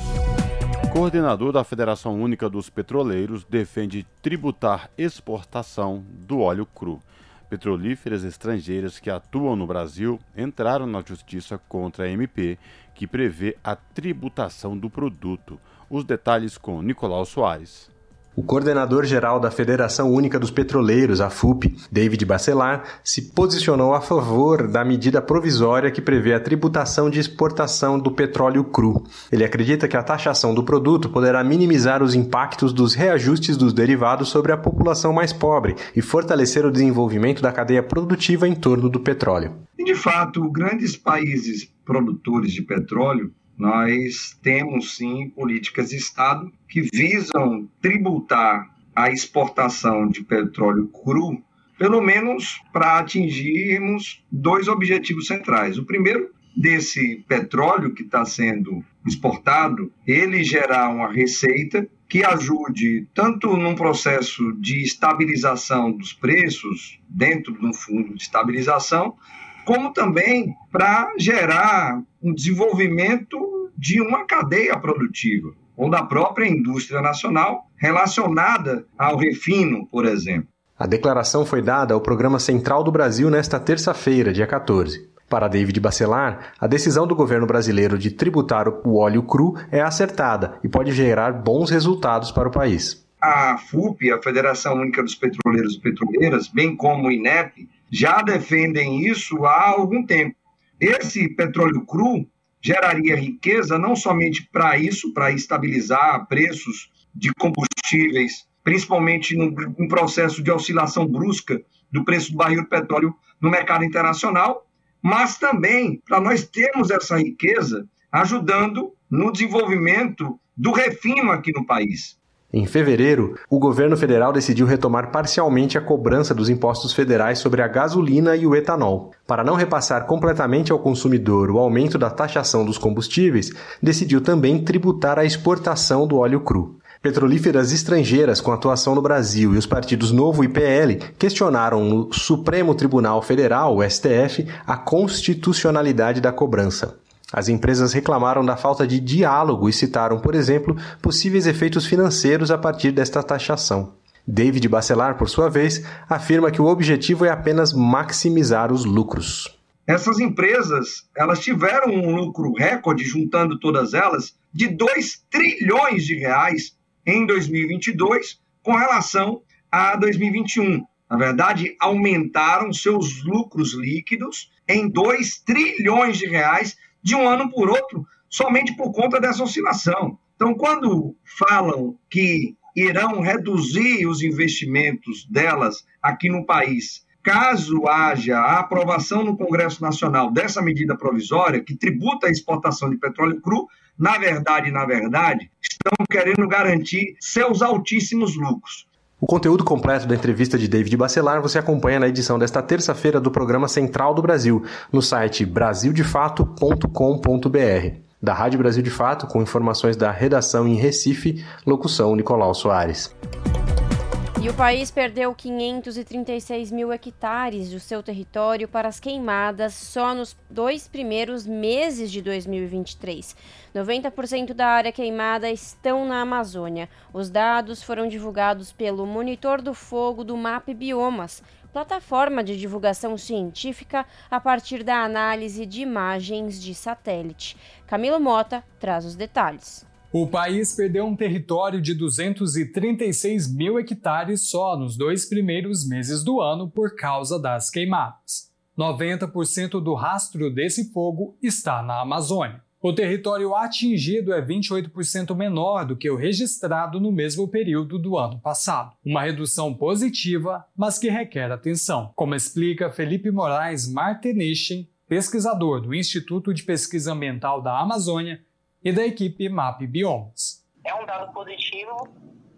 Coordenador da Federação Única dos Petroleiros defende tributar exportação do óleo cru. Petrolíferas estrangeiras que atuam no Brasil entraram na justiça contra a MP, que prevê a tributação do produto. Os detalhes com Nicolau Soares. O coordenador-geral da Federação Única dos Petroleiros, a FUP, David Bacelar, se posicionou a favor da medida provisória que prevê a tributação de exportação do petróleo cru. Ele acredita que a taxação do produto poderá minimizar os impactos dos reajustes dos derivados sobre a população mais pobre e fortalecer o desenvolvimento da cadeia produtiva em torno do petróleo. De fato, grandes países produtores de petróleo nós temos sim políticas de Estado que visam tributar a exportação de petróleo cru, pelo menos para atingirmos dois objetivos centrais. O primeiro, desse petróleo que está sendo exportado, ele gerar uma receita que ajude tanto num processo de estabilização dos preços dentro de um fundo de estabilização, como também para gerar um desenvolvimento de uma cadeia produtiva, ou da própria indústria nacional relacionada ao refino, por exemplo. A declaração foi dada ao Programa Central do Brasil nesta terça-feira, dia 14. Para David Bacelar, a decisão do governo brasileiro de tributar o óleo cru é acertada e pode gerar bons resultados para o país. A FUP, a Federação Única dos Petroleiros e Petroleiras, bem como o INEP, já defendem isso há algum tempo. Esse petróleo cru geraria riqueza não somente para isso, para estabilizar preços de combustíveis principalmente no processo de oscilação brusca do preço do barril de petróleo no mercado internacional, mas também para nós termos essa riqueza ajudando no desenvolvimento do refino aqui no país. Em fevereiro, o governo federal decidiu retomar parcialmente a cobrança dos impostos federais sobre a gasolina e o etanol. Para não repassar completamente ao consumidor o aumento da taxação dos combustíveis, decidiu também tributar a exportação do óleo cru. Petrolíferas estrangeiras com atuação no Brasil e os partidos Novo e PL questionaram no Supremo Tribunal Federal, o STF, a constitucionalidade da cobrança. As empresas reclamaram da falta de diálogo e citaram, por exemplo, possíveis efeitos financeiros a partir desta taxação. David Bacelar, por sua vez, afirma que o objetivo é apenas maximizar os lucros. Essas empresas, elas tiveram um lucro recorde, juntando todas elas, de 2 trilhões de reais em 2022 com relação a 2021. Na verdade, aumentaram seus lucros líquidos em 2 trilhões de reais de um ano por outro, somente por conta dessa oscilação. Então, quando falam que irão reduzir os investimentos delas aqui no país, caso haja a aprovação no Congresso Nacional dessa medida provisória que tributa a exportação de petróleo cru, na verdade, na verdade, estão querendo garantir seus altíssimos lucros. O conteúdo completo da entrevista de David Bacelar você acompanha na edição desta terça-feira do programa Central do Brasil, no site brasildefato.com.br. Da Rádio Brasil de Fato, com informações da redação em Recife, locução Nicolau Soares. E o país perdeu 536 mil hectares do seu território para as queimadas só nos dois primeiros meses de 2023. 90% da área queimada estão na Amazônia. Os dados foram divulgados pelo Monitor do Fogo do MAP Biomas, plataforma de divulgação científica a partir da análise de imagens de satélite. Camilo Mota traz os detalhes. O país perdeu um território de 236 mil hectares só nos dois primeiros meses do ano por causa das queimadas. 90% do rastro desse fogo está na Amazônia. O território atingido é 28% menor do que o registrado no mesmo período do ano passado. Uma redução positiva, mas que requer atenção, como explica Felipe Moraes Martenischen, pesquisador do Instituto de Pesquisa Ambiental da Amazônia e da equipe MAP Biomas. É um dado positivo,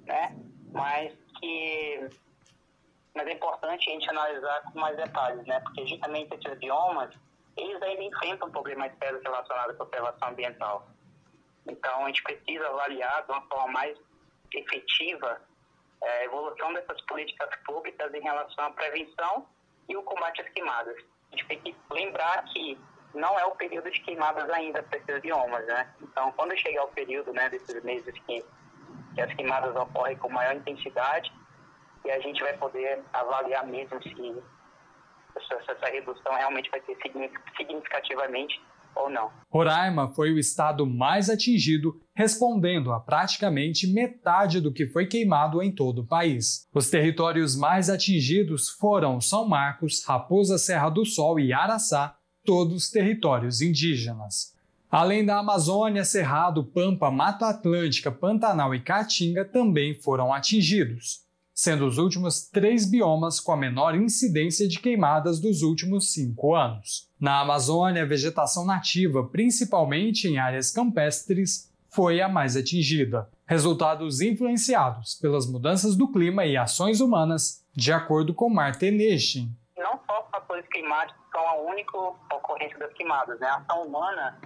né? mas que mas é importante a gente analisar com mais detalhes, né? porque justamente esses biomas eles ainda enfrentam problemas sérios relacionados à conservação ambiental. Então, a gente precisa avaliar de uma forma mais efetiva é, a evolução dessas políticas públicas em relação à prevenção e o combate às queimadas. A gente tem que lembrar que não é o período de queimadas ainda para esses biomas, né? Então, quando chegar o período né, desses meses que, que as queimadas ocorrem com maior intensidade, e a gente vai poder avaliar mesmo se essa, essa redução realmente vai ser significativamente ou não. Roraima foi o estado mais atingido, respondendo a praticamente metade do que foi queimado em todo o país. Os territórios mais atingidos foram São Marcos, Raposa Serra do Sol e Araçá, todos territórios indígenas. Além da Amazônia, Cerrado, Pampa, Mata Atlântica, Pantanal e Caatinga também foram atingidos, sendo os últimos três biomas com a menor incidência de queimadas dos últimos cinco anos. Na Amazônia, a vegetação nativa, principalmente em áreas campestres, foi a mais atingida. Resultados influenciados pelas mudanças do clima e ações humanas, de acordo com Martin Neschen, não só fatores climáticos são a única ocorrência das queimadas, né? A ação humana,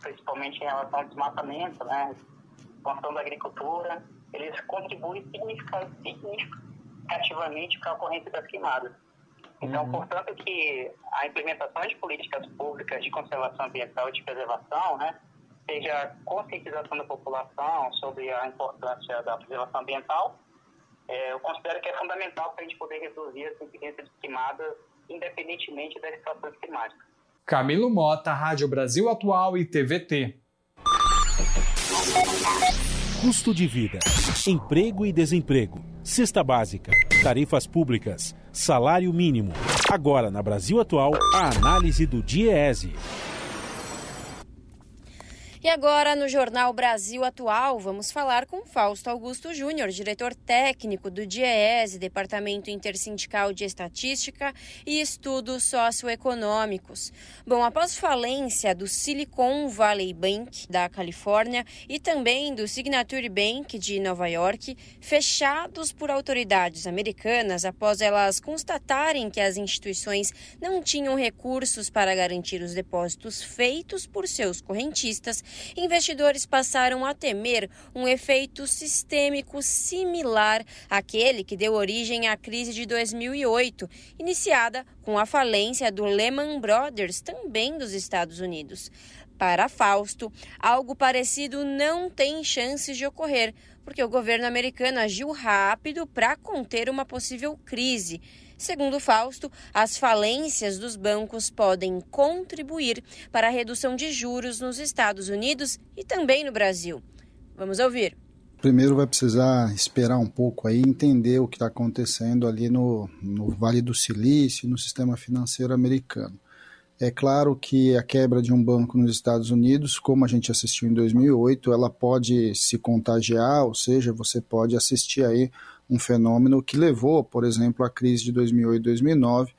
principalmente em relação ao desmatamento, né? Expansão da agricultura, eles contribuem significativamente para a ocorrência das queimadas. Então, uhum. portanto, que a implementação de políticas públicas de conservação ambiental e de preservação, né, seja a conscientização da população sobre a importância da preservação ambiental, é, eu considero que é fundamental para a gente poder reduzir essa incidência de queimadas, independentemente das situações climáticas. Camilo Mota, Rádio Brasil Atual e TVT. Custo de vida, emprego e desemprego, cesta básica, tarifas públicas, salário mínimo. Agora, na Brasil Atual, a análise do DIEESE. E agora, no Jornal Brasil Atual, vamos falar com Fausto Augusto Júnior, diretor técnico do DIEESE, Departamento Intersindical de Estatística e Estudos Socioeconômicos. Bom, após falência do Silicon Valley Bank da Califórnia e também do Signature Bank de Nova York, fechados por autoridades americanas após elas constatarem que as instituições não tinham recursos para garantir os depósitos feitos por seus correntistas, investidores passaram a temer um efeito sistêmico similar àquele que deu origem à crise de 2008, iniciada com a falência do Lehman Brothers, também dos Estados Unidos. Para Fausto, algo parecido não tem chances de ocorrer, porque o governo americano agiu rápido para conter uma possível crise. Segundo Fausto, as falências dos bancos podem contribuir para a redução de juros nos Estados Unidos e também no Brasil. Vamos ouvir. Primeiro vai precisar esperar um pouco aí, entender o que está acontecendo ali no, no Vale do Silício, no sistema financeiro americano. É claro que a quebra de um banco nos Estados Unidos, como a gente assistiu em 2008, ela pode se contagiar, ou seja, você pode assistir aí um fenômeno que levou, por exemplo, à crise de 2008 e 2009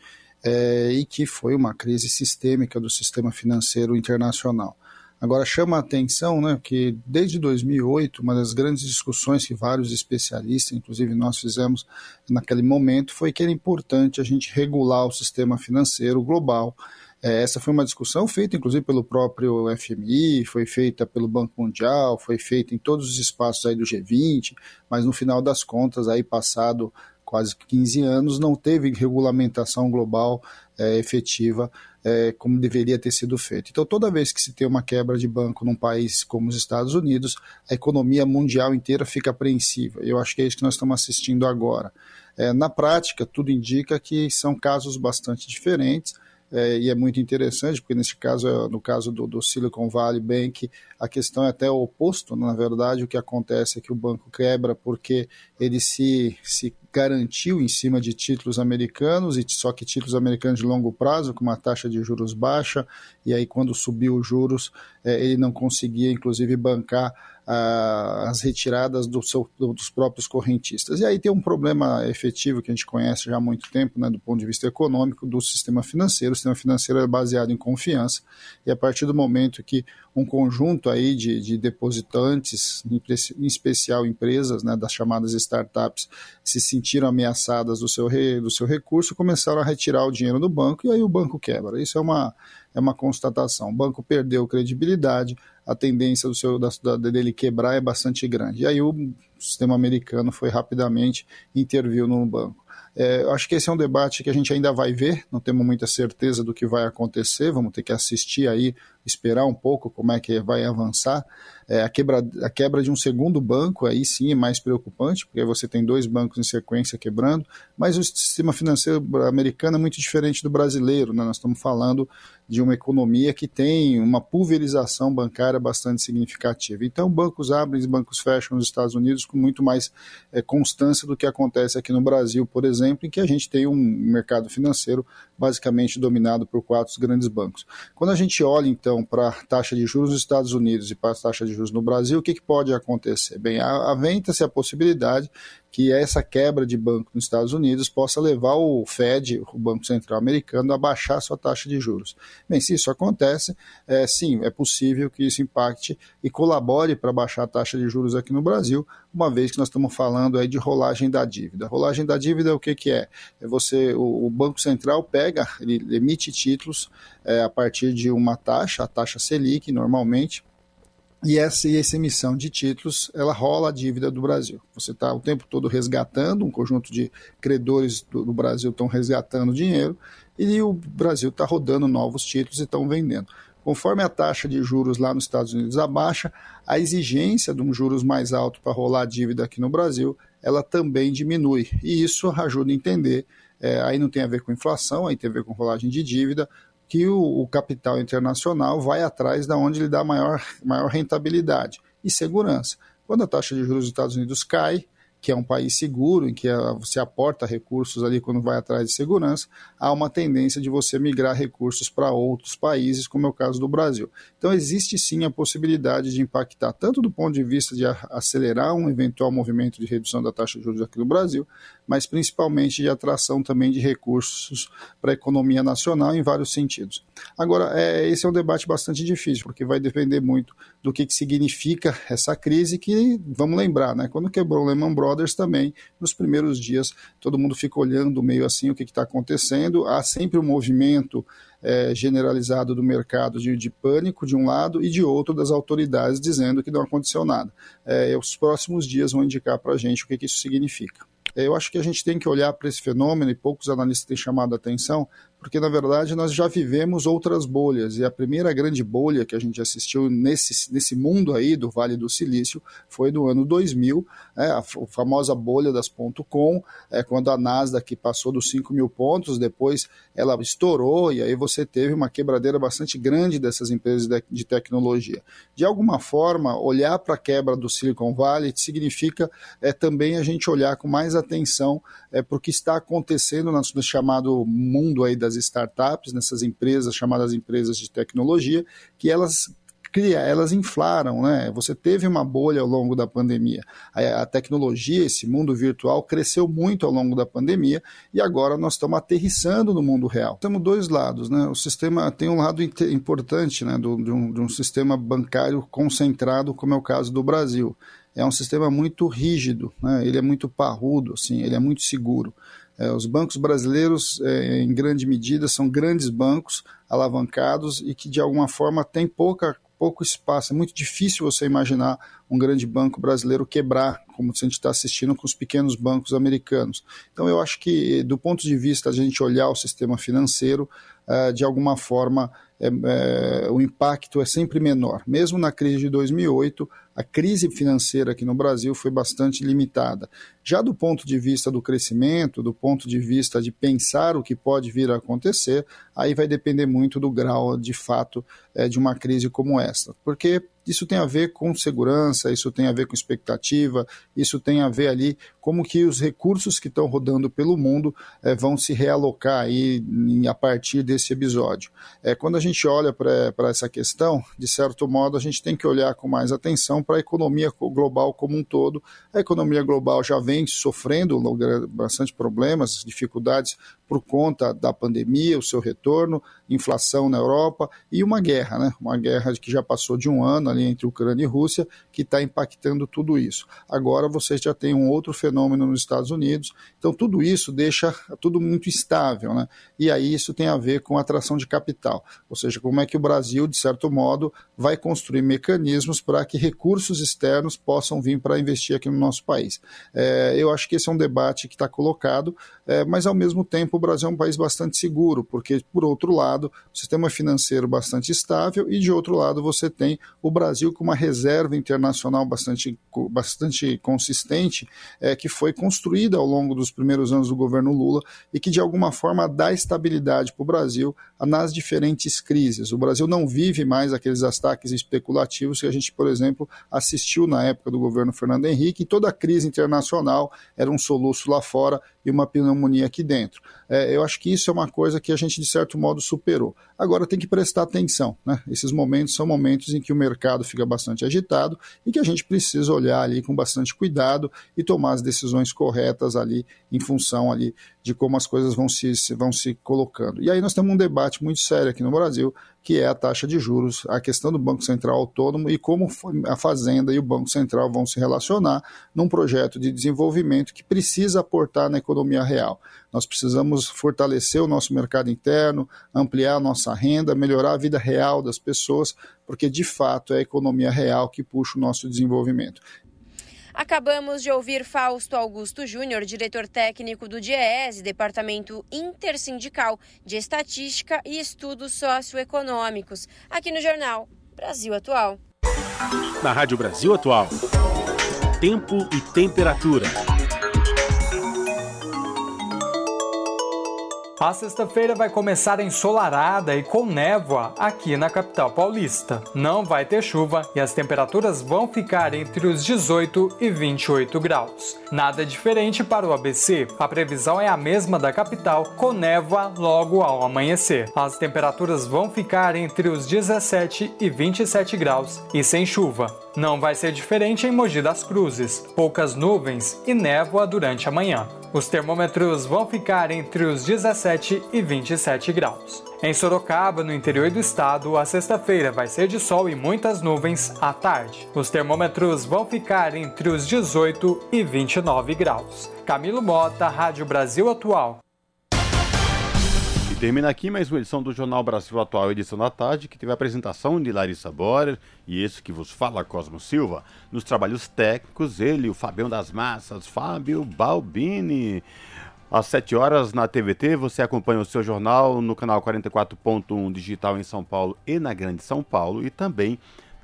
é, e que foi uma crise sistêmica do sistema financeiro internacional. Agora chama a atenção né, que desde 2008, uma das grandes discussões que vários especialistas, inclusive nós fizemos naquele momento, foi que era importante a gente regular o sistema financeiro global essa foi uma discussão feita, inclusive, pelo próprio FMI, foi feita pelo Banco Mundial, foi feita em todos os espaços aí do G20, mas no final das contas, aí passado quase 15 anos, não teve regulamentação global é, efetiva é, como deveria ter sido feito. Então, toda vez que se tem uma quebra de banco num país como os Estados Unidos, a economia mundial inteira fica apreensiva. Eu acho que é isso que nós estamos assistindo agora. É, na prática, tudo indica que são casos bastante diferentes é, e é muito interessante, porque nesse caso, é, no caso do, do, Silicon Valley Bank, a questão é até o oposto, na verdade, o que acontece é que o banco quebra porque ele se, se garantiu em cima de títulos americanos, e só que títulos americanos de longo prazo, com uma taxa de juros baixa, e aí quando subiu os juros, é, ele não conseguia, inclusive, bancar as retiradas do seu, dos próprios correntistas. E aí tem um problema efetivo que a gente conhece já há muito tempo, né, do ponto de vista econômico, do sistema financeiro. O sistema financeiro é baseado em confiança, e a partir do momento que um conjunto aí de, de depositantes, em especial empresas, né, das chamadas startups, se sentiram ameaçadas do seu, re, do seu recurso, começaram a retirar o dinheiro do banco e aí o banco quebra. Isso é uma, é uma constatação. O banco perdeu credibilidade, a tendência do seu, da, dele quebrar é bastante grande. E aí o sistema americano foi rapidamente interviu no banco. É, acho que esse é um debate que a gente ainda vai ver, não temos muita certeza do que vai acontecer, vamos ter que assistir aí, esperar um pouco como é que vai avançar. É, a, quebra, a quebra de um segundo banco, aí sim é mais preocupante, porque você tem dois bancos em sequência quebrando, mas o sistema financeiro americano é muito diferente do brasileiro, né? nós estamos falando de uma economia que tem uma pulverização bancária bastante significativa. Então, bancos abrem e bancos fecham nos Estados Unidos com muito mais é, constância do que acontece aqui no Brasil, por exemplo, em que a gente tem um mercado financeiro basicamente dominado por quatro grandes bancos. Quando a gente olha, então, para a taxa de juros nos Estados Unidos e para a taxa de juros no Brasil, o que, que pode acontecer? Bem, aventa-se a possibilidade que essa quebra de banco nos Estados Unidos possa levar o Fed, o Banco Central Americano, a baixar sua taxa de juros. Bem, se isso acontece, é, sim, é possível que isso impacte e colabore para baixar a taxa de juros aqui no Brasil, uma vez que nós estamos falando aí de rolagem da dívida. Rolagem da dívida, o que, que é? É você, o, o Banco Central pega, ele emite títulos é, a partir de uma taxa, a taxa Selic, normalmente, e essa, e essa emissão de títulos, ela rola a dívida do Brasil. Você está o tempo todo resgatando, um conjunto de credores do, do Brasil estão resgatando dinheiro, e o Brasil está rodando novos títulos e estão vendendo. Conforme a taxa de juros lá nos Estados Unidos abaixa, a exigência de um juros mais alto para rolar a dívida aqui no Brasil, ela também diminui. E isso ajuda a entender, é, aí não tem a ver com inflação, aí tem a ver com rolagem de dívida, que o, o, capital internacional vai atrás da onde ele dá maior, maior rentabilidade e segurança. Quando a taxa de juros dos Estados Unidos cai, que é um país seguro, em que você aporta recursos ali quando vai atrás de segurança, há uma tendência de você migrar recursos para outros países, como é o caso do Brasil. Então, existe sim a possibilidade de impactar, tanto do ponto de vista de acelerar um eventual movimento de redução da taxa de juros aqui no Brasil, mas principalmente de atração também de recursos para a economia nacional em vários sentidos. Agora, é, esse é um debate bastante difícil, porque vai depender muito do que, que significa essa crise, que, vamos lembrar, né, quando quebrou o Lehman Brothers também, nos primeiros dias, todo mundo fica olhando meio assim o que está acontecendo, há sempre um movimento é, generalizado do mercado de, de, pânico de um lado e de outro das autoridades dizendo que não aconteceu nada. É, os próximos dias vão indicar para a gente o que, que isso significa. Eu acho que a gente tem que olhar para esse fenômeno, e poucos analistas têm chamado a atenção, porque na verdade nós já vivemos outras bolhas e a primeira grande bolha que a gente assistiu nesse, nesse mundo aí do Vale do Silício foi no ano 2000, é, a, a famosa bolha das .com, é, quando a Nasdaq passou dos 5 mil pontos, depois ela estourou e aí você teve uma quebradeira bastante grande dessas empresas de, de tecnologia. De alguma forma, olhar para a quebra do Silicon Valley significa é, também a gente olhar com mais atenção é, para o que está acontecendo no, no chamado mundo aí das das startups, nessas empresas chamadas empresas de tecnologia, que elas cria, elas inflaram, né? Você teve uma bolha ao longo da pandemia. A, a, tecnologia, esse mundo virtual, cresceu muito ao longo da pandemia e agora nós estamos aterrissando no mundo real. Temos dois lados, né? O sistema tem um lado importante, né? Do, de, um, de um sistema bancário concentrado, como é o caso do Brasil. É um sistema muito rígido, né? ele é muito parrudo, assim, ele é muito seguro. É, os bancos brasileiros, é, em grande medida, são grandes bancos alavancados e que, de alguma forma, têm pouca, pouco espaço. É muito difícil você imaginar um grande banco brasileiro quebrar, como a gente está assistindo com os pequenos bancos americanos. Então, eu acho que, do ponto de vista a gente olhar o sistema financeiro, é, de alguma forma, é, é, o impacto é sempre menor. Mesmo na crise de 2008, a crise financeira aqui no Brasil foi bastante limitada. Já do ponto de vista do crescimento, do ponto de vista de pensar o que pode vir a acontecer, aí vai depender muito do grau de fato é, de uma crise como essa. Porque isso tem a ver com segurança, isso tem a ver com expectativa, isso tem a ver ali como que os recursos que estão rodando pelo mundo é, vão se realocar aí a partir desse episódio. É, quando a gente olha para essa questão, de certo modo, a gente tem que olhar com mais atenção para a economia global como um todo. A economia global já vem sofrendo bastante problemas, dificuldades por conta da pandemia, o seu retorno, inflação na Europa e uma guerra, né? uma guerra que já passou de um ano ali entre Ucrânia e Rússia, que está impactando tudo isso. Agora você já tem um outro fenômeno nos Estados Unidos, então tudo isso deixa tudo muito estável, né? e aí isso tem a ver com atração de capital, ou seja, como é que o Brasil, de certo modo, vai construir mecanismos para que recursos externos possam vir para investir aqui no nosso país. É, eu acho que esse é um debate que está colocado, é, mas ao mesmo tempo Brasil é um país bastante seguro, porque, por outro lado, o sistema financeiro bastante estável e, de outro lado, você tem o Brasil com uma reserva internacional bastante, bastante consistente, é, que foi construída ao longo dos primeiros anos do governo Lula e que, de alguma forma, dá estabilidade para o Brasil nas diferentes crises. O Brasil não vive mais aqueles ataques especulativos que a gente, por exemplo, assistiu na época do governo Fernando Henrique, e toda a crise internacional era um soluço lá fora e uma pneumonia aqui dentro. É, eu acho que isso é uma coisa que a gente, de certo modo, superou. Agora tem que prestar atenção. Né? Esses momentos são momentos em que o mercado fica bastante agitado e que a gente precisa olhar ali com bastante cuidado e tomar as decisões corretas ali em função ali de como as coisas vão se, vão se colocando. E aí nós temos um debate muito sério aqui no Brasil, que é a taxa de juros, a questão do Banco Central autônomo e como a Fazenda e o Banco Central vão se relacionar num projeto de desenvolvimento que precisa aportar na economia real. Nós precisamos fortalecer o nosso mercado interno, ampliar a nossa renda, melhorar a vida real das pessoas, porque de fato é a economia real que puxa o nosso desenvolvimento. Acabamos de ouvir Fausto Augusto Júnior, diretor técnico do DIEESE, Departamento Intersindical de Estatística e Estudos Socioeconômicos, aqui no jornal Brasil Atual. Na Rádio Brasil Atual, tempo e temperatura. A sexta-feira vai começar ensolarada e com névoa aqui na capital paulista. Não vai ter chuva e as temperaturas vão ficar entre os 18 e 28 graus. Nada diferente para o ABC. A previsão é a mesma da capital, com névoa logo ao amanhecer. As temperaturas vão ficar entre os 17 e 27 graus e sem chuva. Não vai ser diferente em Mogi das Cruzes. Poucas nuvens e névoa durante a manhã. Os termômetros vão ficar entre os 17 e 27 graus. Em Sorocaba, no interior do estado, a sexta-feira vai ser de sol e muitas nuvens à tarde. Os termômetros vão ficar entre os 18 e 29 graus. Camilo Mota, Rádio Brasil Atual. Termina aqui mais uma edição do Jornal Brasil Atual, edição da tarde, que teve a apresentação de Larissa Borer e esse que vos fala, Cosmo Silva. Nos trabalhos técnicos, ele, o Fabião das Massas, Fábio Balbini. Às 7 horas na TVT, você acompanha o seu jornal no canal 44.1 digital em São Paulo e na Grande São Paulo e também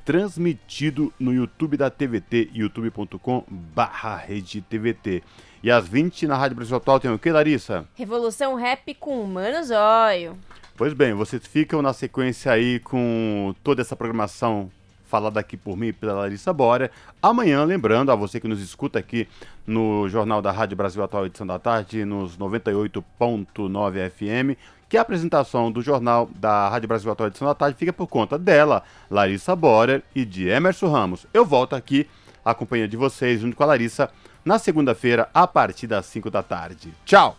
transmitido no YouTube da TVT, youtube.com/redetvt. E às 20 na Rádio Brasil Atual tem o que, Larissa? Revolução Rap com Mano Zóio. Pois bem, vocês ficam na sequência aí com toda essa programação falada aqui por mim e pela Larissa Bora. Amanhã, lembrando a você que nos escuta aqui no Jornal da Rádio Brasil Atual, edição da tarde, nos 98.9 FM, que a apresentação do Jornal da Rádio Brasil Atual, edição da tarde, fica por conta dela, Larissa Borer e de Emerson Ramos. Eu volto aqui, a companhia de vocês, junto com a Larissa, na segunda-feira, a partir das 5 da tarde. Tchau!